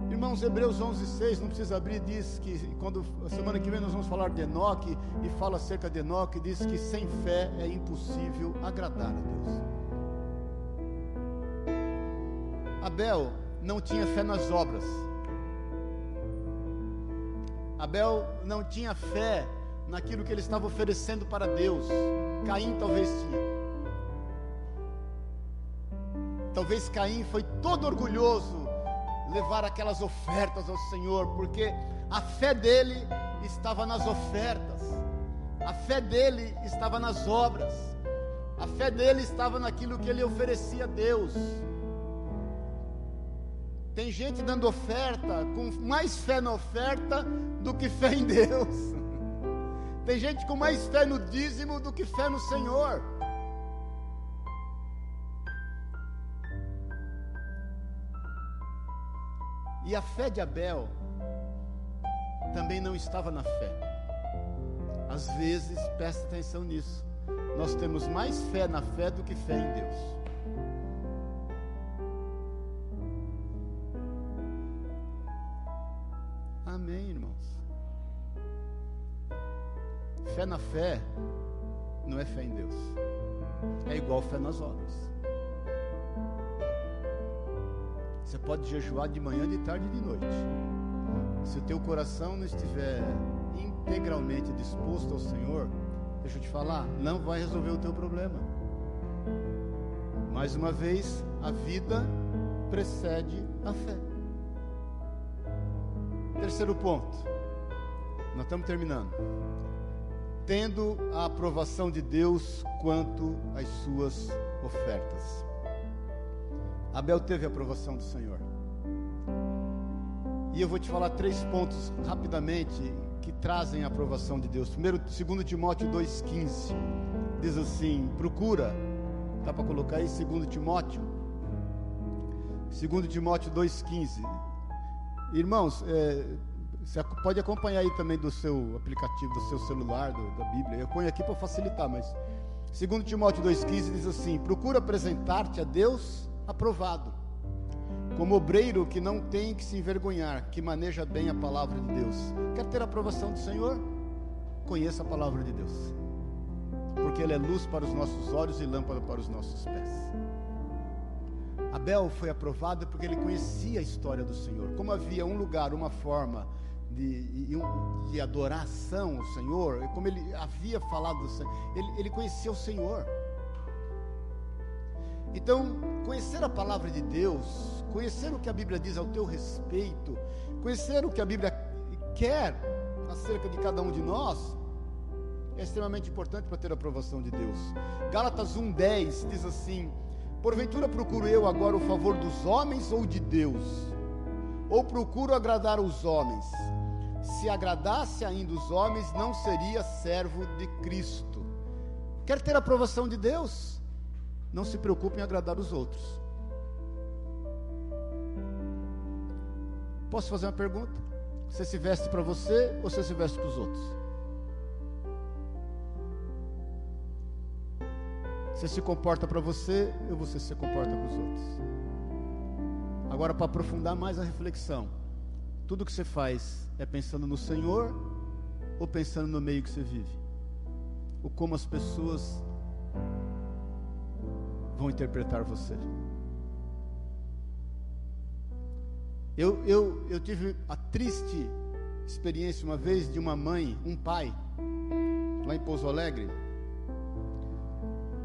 Irmãos, Hebreus 11, 6, não precisa abrir, diz que quando semana que vem nós vamos falar de Enoque e fala acerca de Enoque, diz que sem fé é impossível agradar a Deus. Abel não tinha fé nas obras. Abel não tinha fé naquilo que ele estava oferecendo para Deus. Caim talvez tinha. Talvez Caim foi todo orgulhoso levar aquelas ofertas ao Senhor, porque a fé dele estava nas ofertas, a fé dele estava nas obras, a fé dele estava naquilo que ele oferecia a Deus. Tem gente dando oferta com mais fé na oferta do que fé em Deus. Tem gente com mais fé no dízimo do que fé no Senhor. E a fé de Abel também não estava na fé. Às vezes, presta atenção nisso. Nós temos mais fé na fé do que fé em Deus. Fé na fé não é fé em Deus. É igual fé nas obras. Você pode jejuar de manhã, de tarde e de noite. Se o teu coração não estiver integralmente disposto ao Senhor, deixa eu te falar, não vai resolver o teu problema. Mais uma vez, a vida precede a fé. Terceiro ponto. Nós estamos terminando. Tendo a aprovação de Deus quanto às suas ofertas. Abel teve a aprovação do Senhor. E eu vou te falar três pontos rapidamente que trazem a aprovação de Deus. Primeiro, 2 Timóteo 2,15 diz assim: procura, dá para colocar aí 2 Timóteo, 2 Timóteo 2,15. Irmãos, é, você pode acompanhar aí também do seu aplicativo, do seu celular, do, da Bíblia. Eu ponho aqui para facilitar, mas 2 Timóteo 2,15 diz assim: procura apresentar-te a Deus aprovado, como obreiro que não tem que se envergonhar, que maneja bem a palavra de Deus. Quer ter a aprovação do Senhor? Conheça a palavra de Deus, porque Ele é luz para os nossos olhos e lâmpada para os nossos pés. Abel foi aprovado porque ele conhecia a história do Senhor, como havia um lugar, uma forma de, de adoração ao Senhor, como ele havia falado do Senhor, ele, ele conhecia o Senhor. Então, conhecer a palavra de Deus, conhecer o que a Bíblia diz ao teu respeito, conhecer o que a Bíblia quer acerca de cada um de nós, é extremamente importante para ter a aprovação de Deus. Gálatas 1,10 diz assim: Porventura procuro eu agora o favor dos homens ou de Deus? Ou procuro agradar os homens? Se agradasse ainda os homens, não seria servo de Cristo. Quer ter a aprovação de Deus? Não se preocupe em agradar os outros. Posso fazer uma pergunta? Você se veste para você ou você se veste para os outros? Você se comporta para você ou você se comporta para os outros? Agora, para aprofundar mais a reflexão, tudo que você faz é pensando no Senhor ou pensando no meio que você vive? Ou como as pessoas vão interpretar você? Eu, eu, eu tive a triste experiência uma vez de uma mãe, um pai, lá em Pouso Alegre.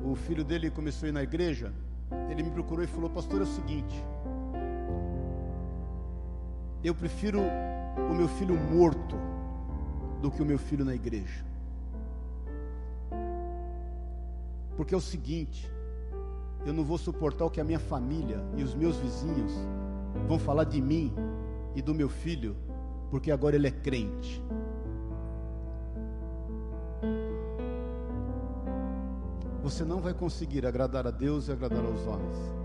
O filho dele começou a ir na igreja. Ele me procurou e falou: Pastor, é o seguinte. Eu prefiro o meu filho morto do que o meu filho na igreja. Porque é o seguinte, eu não vou suportar o que a minha família e os meus vizinhos vão falar de mim e do meu filho, porque agora ele é crente. Você não vai conseguir agradar a Deus e agradar aos homens.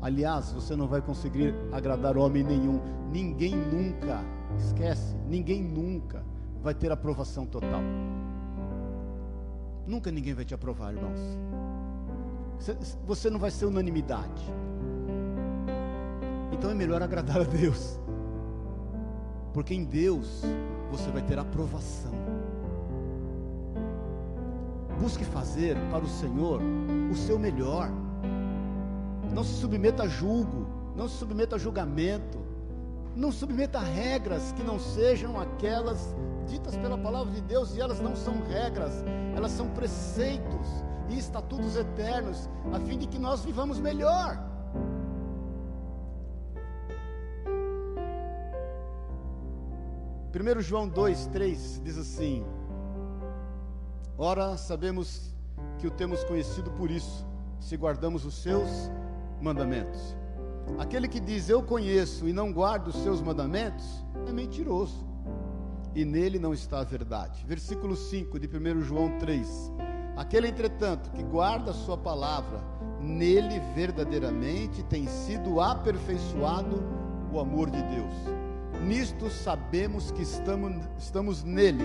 Aliás, você não vai conseguir agradar homem nenhum. Ninguém nunca, esquece, ninguém nunca vai ter aprovação total. Nunca ninguém vai te aprovar, irmãos. Você não vai ser unanimidade. Então é melhor agradar a Deus. Porque em Deus você vai ter aprovação. Busque fazer para o Senhor o seu melhor. Não se submeta a julgo, não se submeta a julgamento, não submeta a regras que não sejam aquelas ditas pela palavra de Deus, e elas não são regras, elas são preceitos e estatutos eternos, a fim de que nós vivamos melhor. 1 João 2, 3 diz assim: Ora, sabemos que o temos conhecido por isso, se guardamos os seus mandamentos. Aquele que diz eu conheço e não guarda os seus mandamentos é mentiroso, e nele não está a verdade. Versículo 5 de 1 João 3: Aquele, entretanto, que guarda a sua palavra, nele verdadeiramente tem sido aperfeiçoado o amor de Deus. Nisto sabemos que estamos, estamos nele.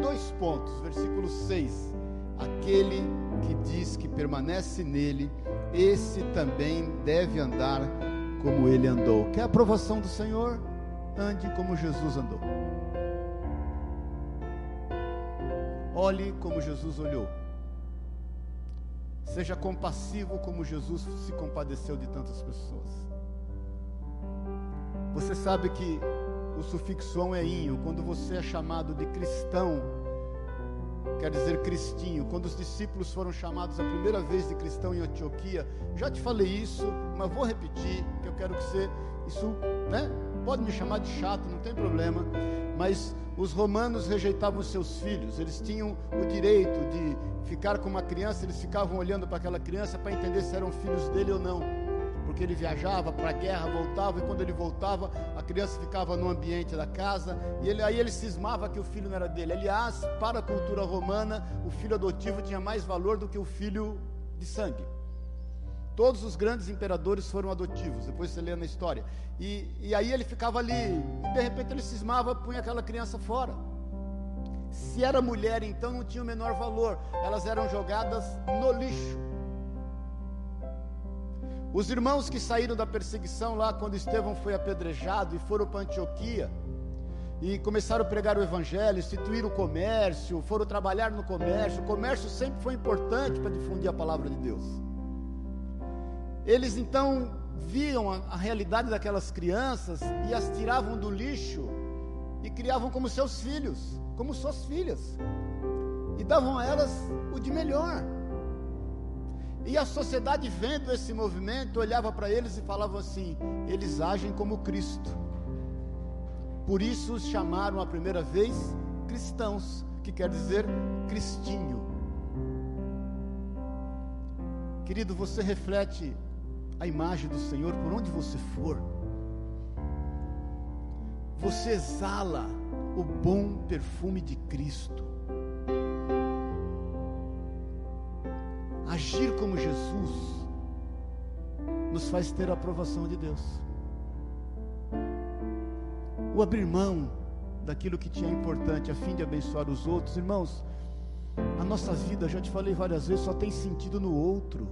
Dois pontos, versículo 6. Aquele que diz que permanece nele, esse também deve andar como ele andou. Quer a aprovação do Senhor? Ande como Jesus andou. Olhe como Jesus olhou. Seja compassivo como Jesus se compadeceu de tantas pessoas. Você sabe que o sufixo é inho. Quando você é chamado de cristão, quer dizer cristinho. Quando os discípulos foram chamados a primeira vez de cristão em Antioquia, já te falei isso, mas vou repetir, que eu quero que você, isso, né? Pode me chamar de chato, não tem problema, mas os romanos rejeitavam seus filhos, eles tinham o direito de ficar com uma criança, eles ficavam olhando para aquela criança para entender se eram filhos dele ou não porque ele viajava para a guerra, voltava, e quando ele voltava, a criança ficava no ambiente da casa, e ele, aí ele cismava que o filho não era dele. Aliás, para a cultura romana, o filho adotivo tinha mais valor do que o filho de sangue. Todos os grandes imperadores foram adotivos, depois você lê na história. E, e aí ele ficava ali, e de repente ele cismava, punha aquela criança fora. Se era mulher, então não tinha o menor valor, elas eram jogadas no lixo. Os irmãos que saíram da perseguição lá quando Estevão foi apedrejado e foram para Antioquia e começaram a pregar o evangelho, instituir o comércio, foram trabalhar no comércio. O comércio sempre foi importante para difundir a palavra de Deus. Eles então viam a, a realidade daquelas crianças e as tiravam do lixo e criavam como seus filhos, como suas filhas, e davam a elas o de melhor. E a sociedade, vendo esse movimento, olhava para eles e falava assim: eles agem como Cristo. Por isso os chamaram a primeira vez cristãos, que quer dizer cristinho. Querido, você reflete a imagem do Senhor por onde você for. Você exala o bom perfume de Cristo. Agir como Jesus nos faz ter a aprovação de Deus. O abrir mão daquilo que tinha importante a fim de abençoar os outros, irmãos, a nossa vida, já te falei várias vezes, só tem sentido no outro.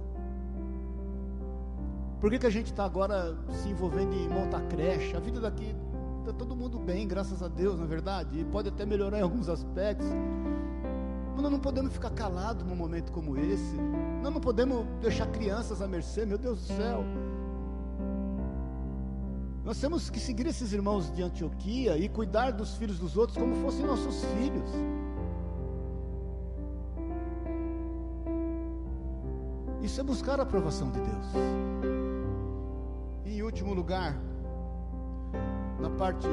Por que, que a gente está agora se envolvendo em montar creche? A vida daqui está todo mundo bem, graças a Deus, na é verdade, e pode até melhorar em alguns aspectos. Mas nós não podemos ficar calados num momento como esse. Nós não podemos deixar crianças à mercê, meu Deus do céu. Nós temos que seguir esses irmãos de Antioquia e cuidar dos filhos dos outros como fossem nossos filhos. Isso é buscar a aprovação de Deus. E em último lugar, na parte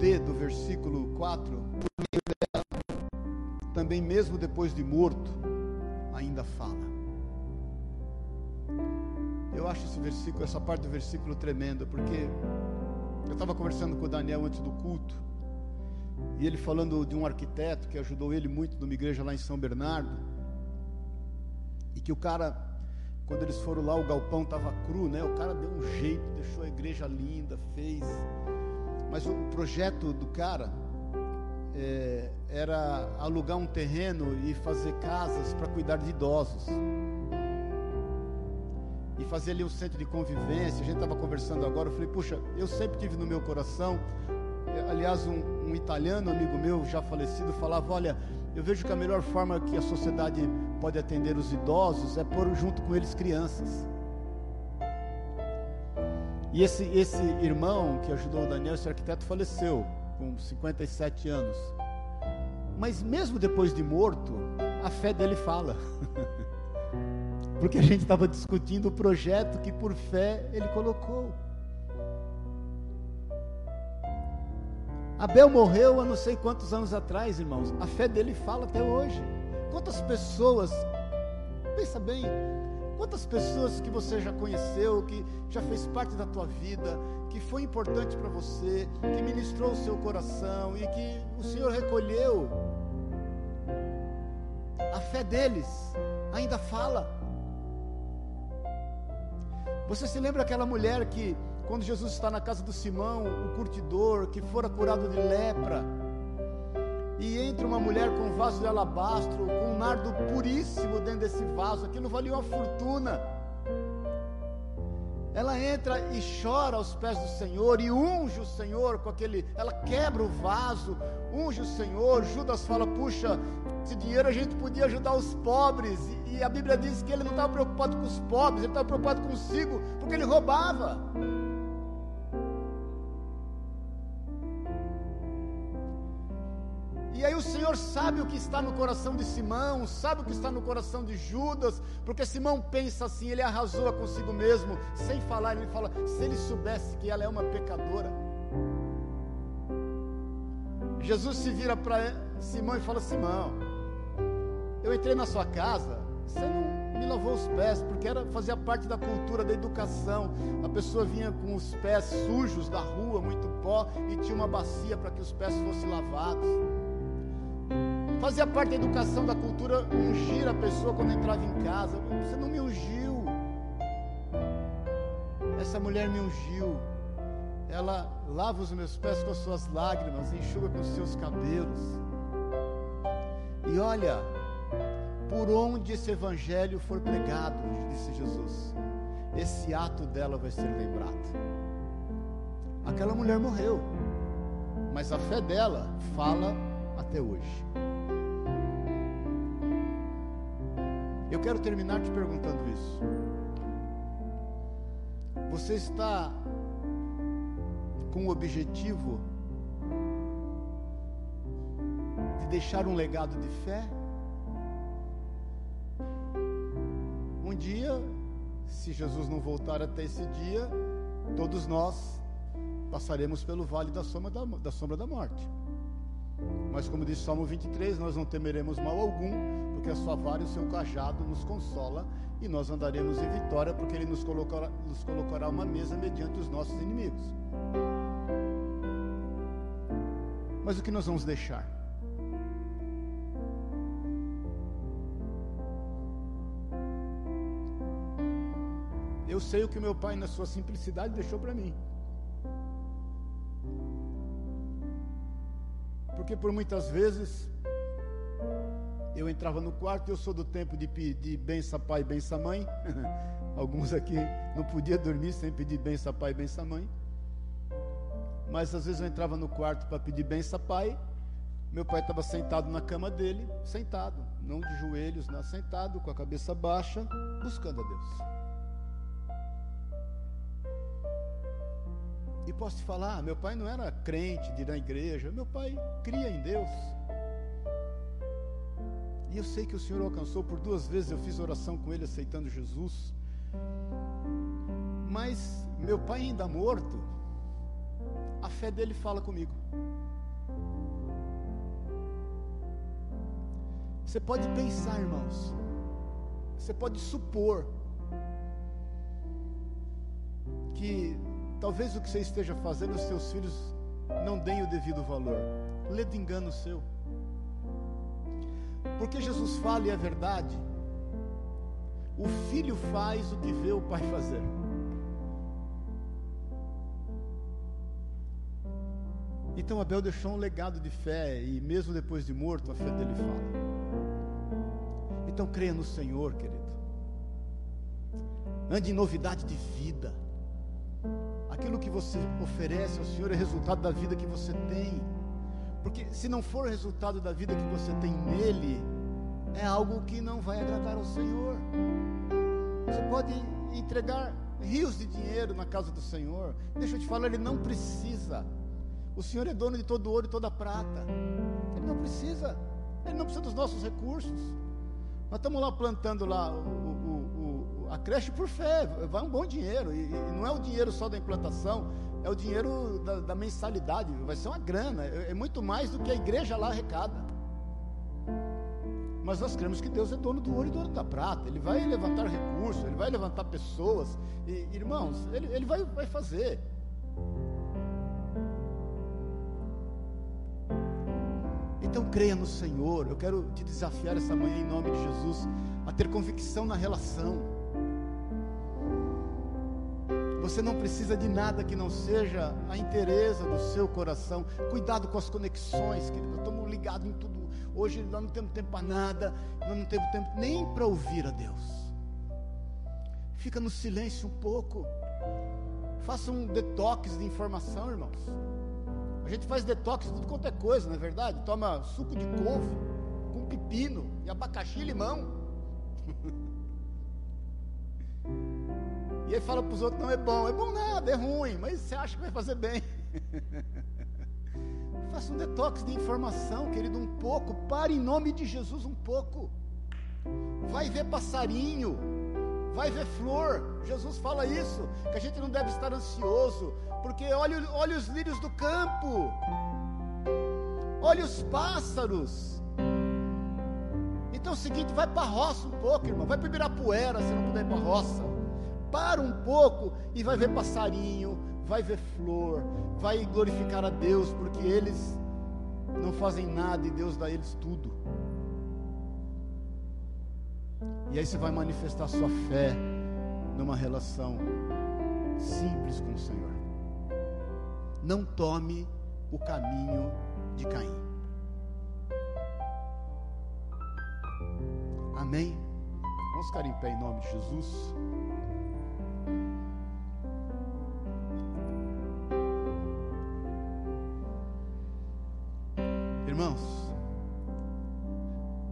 D do versículo 4, também mesmo depois de morto, ainda fala. Eu acho esse versículo, essa parte do versículo tremenda, porque eu estava conversando com o Daniel antes do culto, e ele falando de um arquiteto que ajudou ele muito numa igreja lá em São Bernardo, e que o cara quando eles foram lá, o galpão estava cru, né? O cara deu um jeito, deixou a igreja linda, fez. Mas o projeto do cara é, era alugar um terreno e fazer casas para cuidar de idosos. E fazer ali um centro de convivência. A gente estava conversando agora. Eu falei, puxa, eu sempre tive no meu coração. É, aliás, um, um italiano amigo meu, já falecido, falava: Olha, eu vejo que a melhor forma que a sociedade pode atender os idosos é pôr junto com eles crianças. E esse, esse irmão que ajudou o Daniel, esse arquiteto, faleceu com 57 anos. Mas mesmo depois de morto, a fé dele fala. Porque a gente estava discutindo o projeto que por fé ele colocou. Abel morreu há não sei quantos anos atrás, irmãos. A fé dele fala até hoje. Quantas pessoas, pensa bem, quantas pessoas que você já conheceu, que já fez parte da tua vida, que foi importante para você, que ministrou o seu coração e que o Senhor recolheu. A fé deles ainda fala. Você se lembra aquela mulher que quando Jesus está na casa do Simão, o curtidor, que fora curado de lepra, e entra uma mulher com um vaso de alabastro, com um nardo puríssimo dentro desse vaso, aquilo valia uma fortuna. Ela entra e chora aos pés do Senhor e unge o Senhor com aquele. Ela quebra o vaso, unge o Senhor. Judas fala: Puxa, esse dinheiro a gente podia ajudar os pobres. E, e a Bíblia diz que ele não estava preocupado com os pobres, ele estava preocupado consigo, porque ele roubava. E aí o Senhor sabe o que está no coração de Simão, sabe o que está no coração de Judas, porque Simão pensa assim, ele arrasou consigo mesmo, sem falar, ele fala: se ele soubesse que ela é uma pecadora. Jesus se vira para Simão e fala: Simão, eu entrei na sua casa, você não me lavou os pés, porque era fazia parte da cultura da educação. A pessoa vinha com os pés sujos da rua, muito pó, e tinha uma bacia para que os pés fossem lavados. Fazia parte da educação, da cultura, ungir a pessoa quando entrava em casa. Você não me ungiu. Essa mulher me ungiu. Ela lava os meus pés com as suas lágrimas, enxuga com os seus cabelos. E olha, por onde esse evangelho for pregado, disse Jesus, esse ato dela vai ser lembrado. Aquela mulher morreu, mas a fé dela fala até hoje. Eu quero terminar te perguntando isso. Você está com o objetivo de deixar um legado de fé? Um dia, se Jesus não voltar até esse dia, todos nós passaremos pelo vale da sombra da, da, sombra da morte. Mas como diz Salmo 23, nós não temeremos mal algum, porque a sua vara e o seu cajado nos consola, e nós andaremos em vitória, porque ele nos colocará, nos colocará uma mesa mediante os nossos inimigos. Mas o que nós vamos deixar? Eu sei o que meu pai, na sua simplicidade, deixou para mim. Porque por muitas vezes eu entrava no quarto, eu sou do tempo de pedir benção pai benção mãe. Alguns aqui não podia dormir sem pedir benção pai benção mãe. Mas às vezes eu entrava no quarto para pedir benção pai. Meu pai estava sentado na cama dele, sentado, não de joelhos, não, sentado, com a cabeça baixa, buscando a Deus. E posso te falar, meu pai não era crente de ir na igreja, meu pai cria em Deus. E eu sei que o Senhor alcançou por duas vezes, eu fiz oração com ele aceitando Jesus. Mas meu pai ainda morto, a fé dele fala comigo. Você pode pensar, irmãos. Você pode supor que Talvez o que você esteja fazendo, os seus filhos não deem o devido valor. Lê engano seu. Porque Jesus fala e é verdade. O filho faz o que vê o pai fazer. Então Abel deixou um legado de fé e mesmo depois de morto a fé dele fala. Então creia no Senhor, querido. Ande em novidade de vida. Aquilo que você oferece ao Senhor é resultado da vida que você tem. Porque se não for resultado da vida que você tem nele, é algo que não vai agradar ao Senhor. Você pode entregar rios de dinheiro na casa do Senhor. Deixa eu te falar, ele não precisa. O Senhor é dono de todo ouro e toda prata. Ele não precisa. Ele não precisa dos nossos recursos. Nós estamos lá plantando lá o, a creche por fé, vai um bom dinheiro. E, e, não é o dinheiro só da implantação, é o dinheiro da, da mensalidade, vai ser uma grana, é, é, muito mais do que a igreja lá arrecada. Mas nós cremos que Deus é dono do ouro e dono da prata, Ele vai levantar recursos, Ele vai levantar pessoas, e irmãos, Ele, ele vai, vai fazer. Então creia no Senhor. Eu quero te desafiar essa manhã em nome de Jesus a ter convicção na relação. Você não precisa de nada que não seja a interesse do seu coração. Cuidado com as conexões, querido. Estamos ligados em tudo. Hoje nós não temos tempo para nada, nós não temos tempo nem para ouvir a Deus. Fica no silêncio um pouco. Faça um detox de informação, irmãos. A gente faz detox de tudo quanto é coisa, não é verdade? Toma suco de couve com pepino e abacaxi e limão. E aí fala para os outros, não é bom, é bom nada, é ruim, mas você acha que vai fazer bem. Faça um detox de informação, querido, um pouco. Pare em nome de Jesus um pouco. Vai ver passarinho, vai ver flor. Jesus fala isso, que a gente não deve estar ansioso, porque olha, olha os lírios do campo, olha os pássaros. Então é o seguinte, vai para a roça um pouco, irmão. Vai para Ibirapuera se não puder ir para a roça para um pouco e vai ver passarinho, vai ver flor, vai glorificar a Deus, porque eles não fazem nada e Deus dá a eles tudo. E aí você vai manifestar sua fé numa relação simples com o Senhor. Não tome o caminho de Caim. Amém? Vamos ficar em pé em nome de Jesus. Irmãos,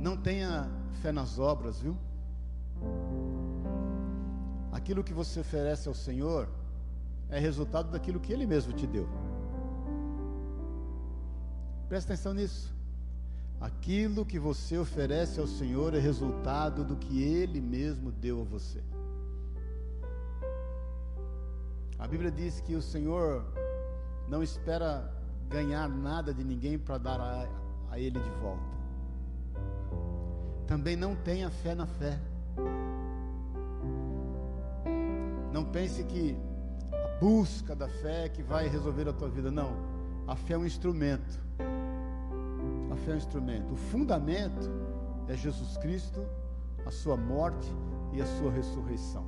não tenha fé nas obras, viu? Aquilo que você oferece ao Senhor é resultado daquilo que Ele mesmo te deu. Presta atenção nisso. Aquilo que você oferece ao Senhor é resultado do que Ele mesmo deu a você. A Bíblia diz que o Senhor não espera ganhar nada de ninguém para dar a, a Ele de volta. Também não tenha fé na fé. Não pense que a busca da fé é que vai resolver a tua vida. Não. A fé é um instrumento a fé é um instrumento. O fundamento é Jesus Cristo, a sua morte e a sua ressurreição.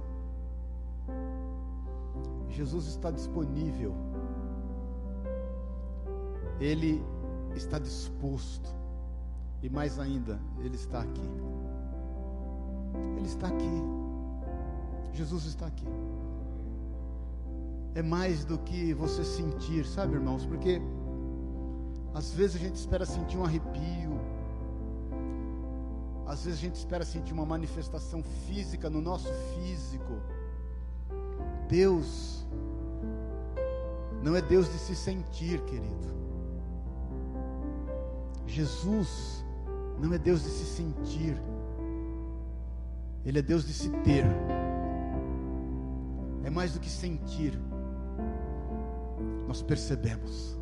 Jesus está disponível. Ele está disposto. E mais ainda, ele está aqui. Ele está aqui. Jesus está aqui. É mais do que você sentir, sabe, irmãos? Porque às vezes a gente espera sentir um arrepio. Às vezes a gente espera sentir uma manifestação física no nosso físico. Deus não é Deus de se sentir, querido. Jesus não é Deus de se sentir. Ele é Deus de se ter. É mais do que sentir. Nós percebemos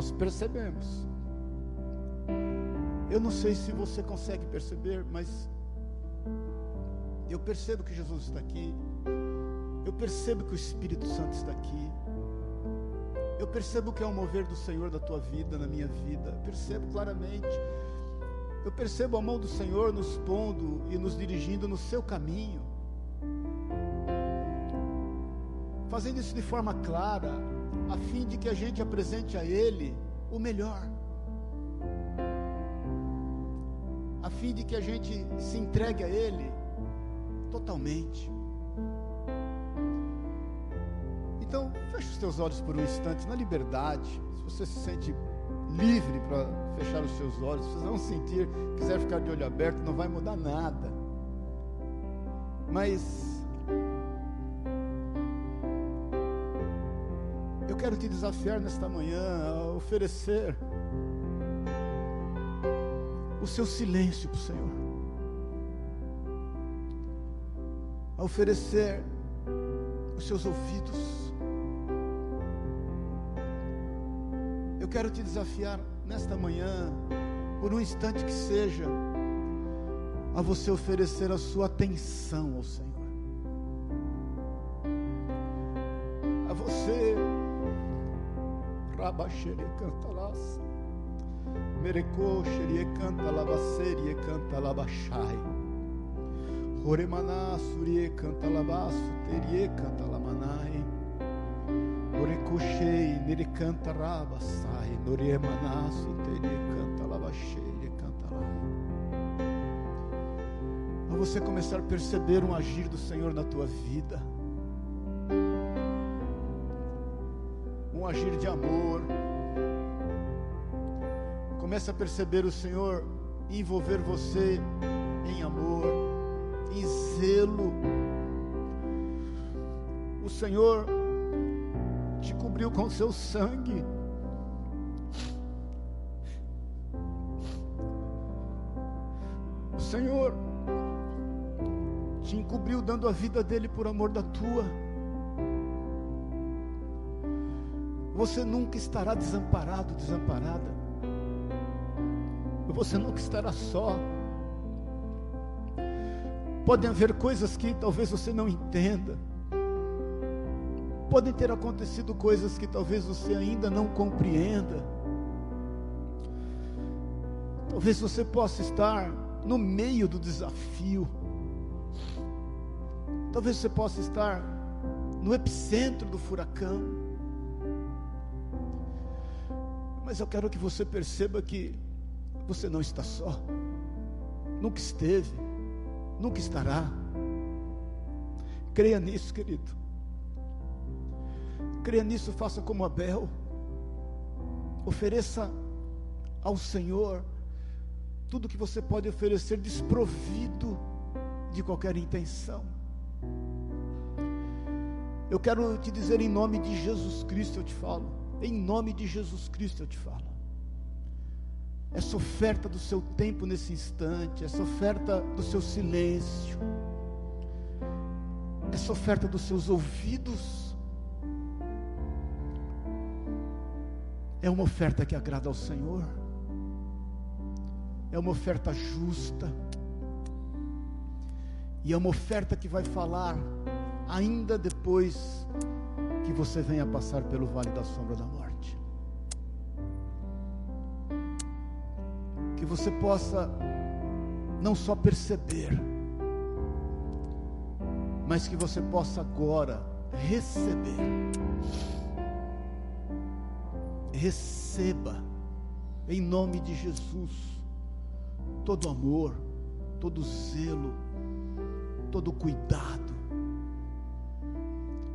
nós percebemos. Eu não sei se você consegue perceber, mas eu percebo que Jesus está aqui. Eu percebo que o Espírito Santo está aqui. Eu percebo que é o mover do Senhor da tua vida, na minha vida. percebo claramente. Eu percebo a mão do Senhor nos pondo e nos dirigindo no seu caminho. Fazendo isso de forma clara, a fim de que a gente apresente a Ele o melhor, a fim de que a gente se entregue a Ele totalmente. Então, feche os teus olhos por um instante, na liberdade. Se você se sente livre para fechar os seus olhos, se você não sentir, quiser ficar de olho aberto, não vai mudar nada. Mas quero te desafiar nesta manhã a oferecer o seu silêncio para o Senhor, a oferecer os seus ouvidos. Quero te desafiar nesta manhã, por um instante que seja, a você oferecer a sua atenção ao Senhor. A você rabaxere canta las. Merecô xerie canta labacerie canta labachai. Oremaná surie canta labaço, terie canta lamanai. Orecochei, nele canta rabassai, noriemanaço, terie canta labaxerie canta lai. A você começar a perceber um agir do Senhor na tua vida um agir de amor. Comece a perceber o Senhor envolver você em amor, em zelo. O Senhor cobriu com seu sangue. O Senhor te encobriu dando a vida dele por amor da tua. Você nunca estará desamparado, desamparada. Você nunca estará só. Podem haver coisas que talvez você não entenda. Podem ter acontecido coisas que talvez você ainda não compreenda. Talvez você possa estar no meio do desafio. Talvez você possa estar no epicentro do furacão. Mas eu quero que você perceba que você não está só. Nunca esteve, nunca estará. Creia nisso, querido. Creia nisso, faça como Abel. Ofereça ao Senhor tudo que você pode oferecer desprovido de qualquer intenção. Eu quero te dizer em nome de Jesus Cristo, eu te falo. Em nome de Jesus Cristo eu te falo. essa oferta do seu tempo nesse instante, essa oferta do seu silêncio, essa oferta dos seus ouvidos, é uma oferta que agrada ao Senhor, é uma oferta justa, e é uma oferta que vai falar ainda depois que você venha passar pelo vale da sombra da morte. Que você possa não só perceber, mas que você possa agora receber. Receba, em nome de Jesus, todo amor, todo zelo, todo cuidado.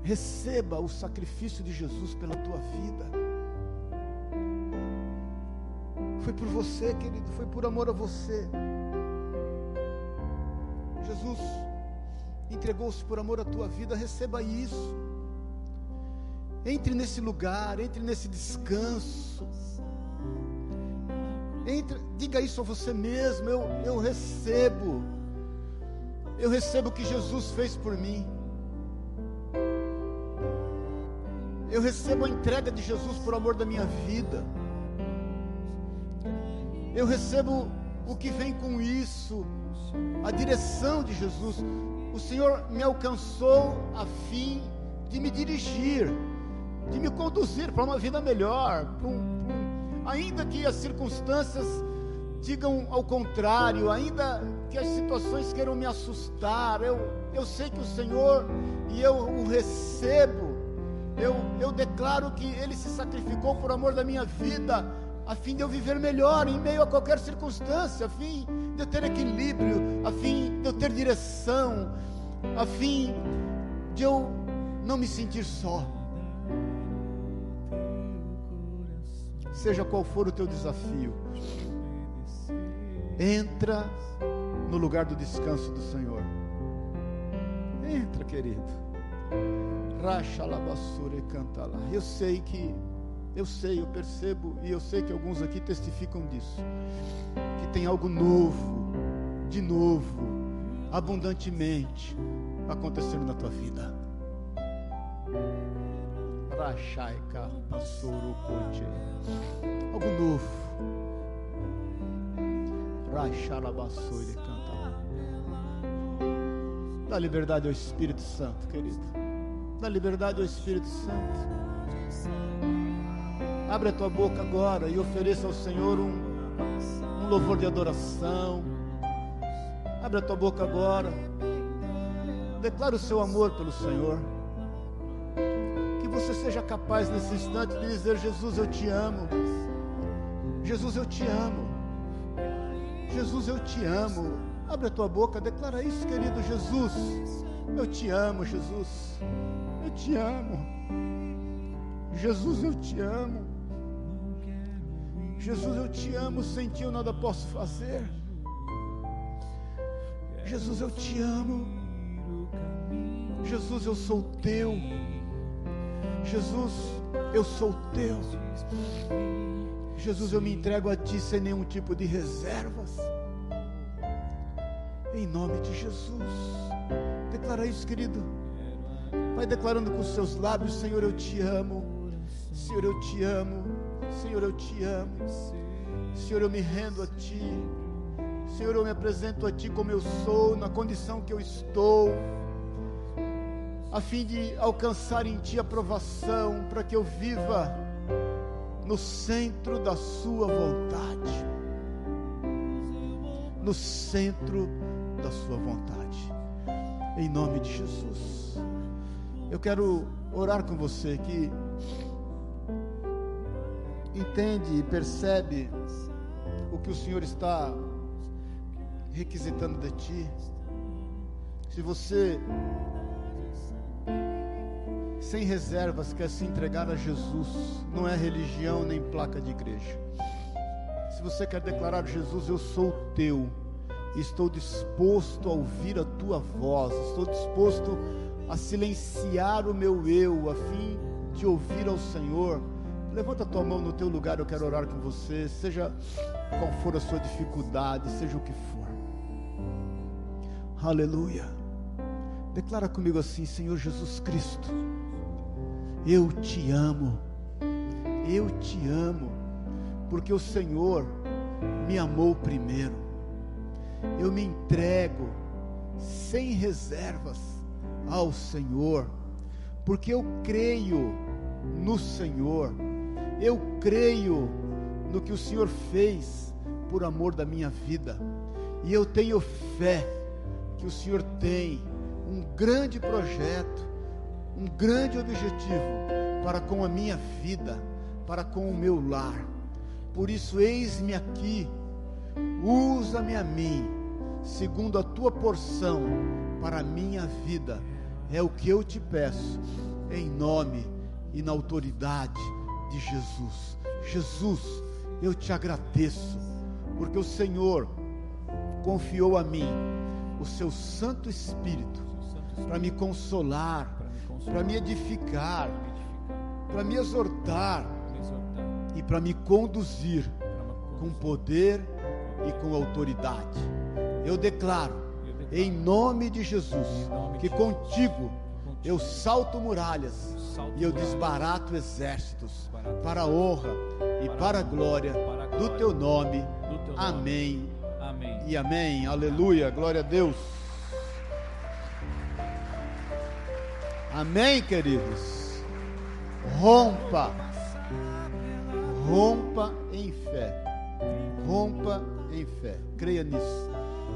Receba o sacrifício de Jesus pela tua vida. Foi por você, querido, foi por amor a você. Jesus entregou-se por amor à tua vida, receba isso. Entre nesse lugar, entre nesse descanso. Entre, diga isso a você mesmo, eu, eu recebo. Eu recebo o que Jesus fez por mim. Eu recebo a entrega de Jesus por amor da minha vida. Eu recebo o que vem com isso, a direção de Jesus. O Senhor me alcançou a fim de me dirigir, de me conduzir para uma vida melhor, para um, para um, ainda que as circunstâncias digam ao contrário, ainda que as situações queiram me assustar, eu, eu sei que o Senhor, e eu o recebo, eu, eu declaro que Ele se sacrificou por amor da minha vida, a fim de eu viver melhor em meio a qualquer circunstância, a fim de eu ter equilíbrio, a fim de eu ter direção, a fim de eu não me sentir só. Seja qual for o teu desafio, entra no lugar do descanso do Senhor. Entra, querido. Racha a basura e canta lá. Eu sei que, eu sei, eu percebo e eu sei que alguns aqui testificam disso. Que tem algo novo, de novo, abundantemente acontecendo na tua vida. Rachaika basuru conte. Algo novo. Rachar a basura e canta. Dá liberdade ao Espírito Santo, querido. Dá liberdade ao Espírito Santo. Abre a tua boca agora e ofereça ao Senhor um, um louvor de adoração. Abre a tua boca agora. Declara o seu amor pelo Senhor. Você seja capaz nesse instante de dizer: Jesus, eu te amo. Jesus, eu te amo. Jesus, eu te amo. Abre a tua boca, declara isso, querido Jesus. Eu te amo, Jesus. Eu te amo. Jesus, eu te amo. Jesus, eu te amo. Sem ti eu nada posso fazer. Jesus, eu te amo. Jesus, eu sou teu. Jesus, eu sou teu. Jesus, eu me entrego a ti sem nenhum tipo de reservas. Em nome de Jesus. Declara isso, querido. Vai declarando com os seus lábios: Senhor, eu te amo. Senhor, eu te amo. Senhor, eu te amo. Senhor, eu me rendo a ti. Senhor, eu me apresento a ti como eu sou, na condição que eu estou, a fim de alcançar em ti aprovação, para que eu viva no centro da Sua vontade. No centro da Sua vontade. Em nome de Jesus. Eu quero orar com você que entende e percebe o que o Senhor está requisitando de ti. Se você sem reservas quer se entregar a Jesus, não é religião nem placa de igreja. Se você quer declarar Jesus, eu sou teu estou disposto a ouvir a tua voz, estou disposto a silenciar o meu eu, a fim de ouvir ao Senhor. Levanta a tua mão no teu lugar, eu quero orar com você. Seja qual for a sua dificuldade, seja o que for. Aleluia. Declara comigo assim, Senhor Jesus Cristo, eu te amo, eu te amo, porque o Senhor me amou primeiro. Eu me entrego sem reservas ao Senhor, porque eu creio no Senhor, eu creio no que o Senhor fez por amor da minha vida, e eu tenho fé que o Senhor tem um grande projeto, um grande objetivo para com a minha vida, para com o meu lar. Por isso, eis-me aqui, usa-me a mim, segundo a tua porção para a minha vida. É o que eu te peço, em nome e na autoridade de Jesus. Jesus, eu te agradeço, porque o Senhor confiou a mim o seu Santo Espírito para me consolar, para me edificar, para me exortar e para me conduzir com poder e com autoridade. Eu declaro, em nome de Jesus, que contigo eu salto muralhas e eu desbarato exércitos para a honra e para a glória do teu nome. Amém. E amém. Aleluia. Glória a Deus. Amém, queridos. Rompa. Rompa em fé. Rompa em fé. Creia nisso.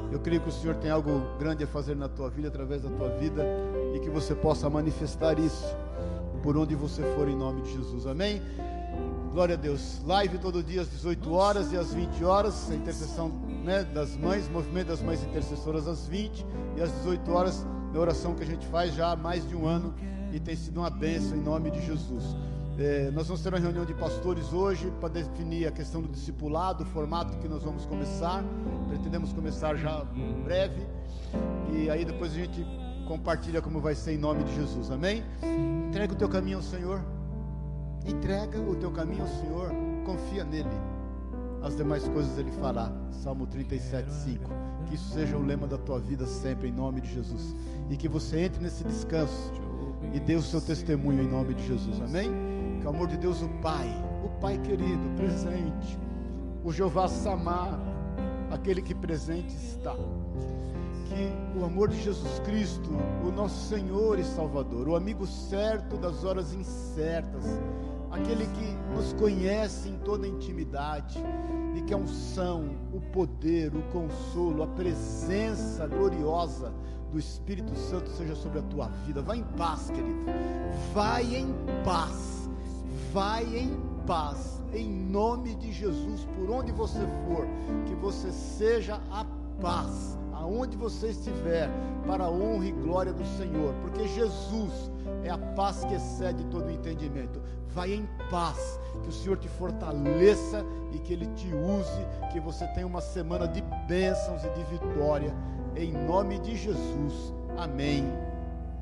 Eu creio que o Senhor tem algo grande a fazer na tua vida, através da tua vida, e que você possa manifestar isso por onde você for, em nome de Jesus. Amém? Glória a Deus. Live todo dia às 18 horas e às 20 horas. A intercessão né, das mães, movimento das mães intercessoras às 20 e às 18 horas. A oração que a gente faz já há mais de um ano e tem sido uma bênção em nome de Jesus. É, nós vamos ter uma reunião de pastores hoje para definir a questão do discipulado, o formato que nós vamos começar. Pretendemos começar já em breve. E aí depois a gente compartilha como vai ser em nome de Jesus. Amém? Entrega o teu caminho ao Senhor. Entrega o teu caminho ao Senhor. Confia nele. As demais coisas ele fará. Salmo 37, 5. Que isso seja o lema da tua vida sempre em nome de Jesus. E que você entre nesse descanso e dê o seu testemunho em nome de Jesus. Amém? Que o amor de Deus, o Pai, o Pai querido, presente, o Jeová Samar, aquele que presente está. Que o amor de Jesus Cristo, o nosso Senhor e Salvador, o amigo certo das horas incertas, aquele que nos conhece em toda intimidade, e que a unção, o poder, o consolo, a presença gloriosa do Espírito Santo seja sobre a tua vida. Vai em paz, querido. Vai em paz vai em paz, em nome de Jesus, por onde você for, que você seja a paz, aonde você estiver, para a honra e glória do Senhor, porque Jesus é a paz que excede todo o entendimento. Vai em paz, que o Senhor te fortaleça e que Ele te use, que você tenha uma semana de bênçãos e de vitória, em nome de Jesus. Amém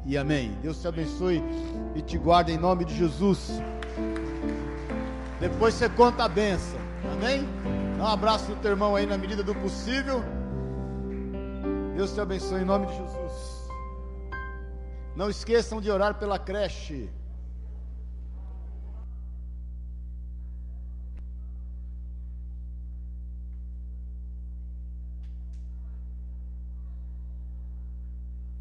e amém. Deus te abençoe e te guarde em nome de Jesus. Depois você conta a benção. Amém? Dá um abraço no teu irmão aí na medida do possível. Deus te abençoe em nome de Jesus. Não esqueçam de orar pela creche.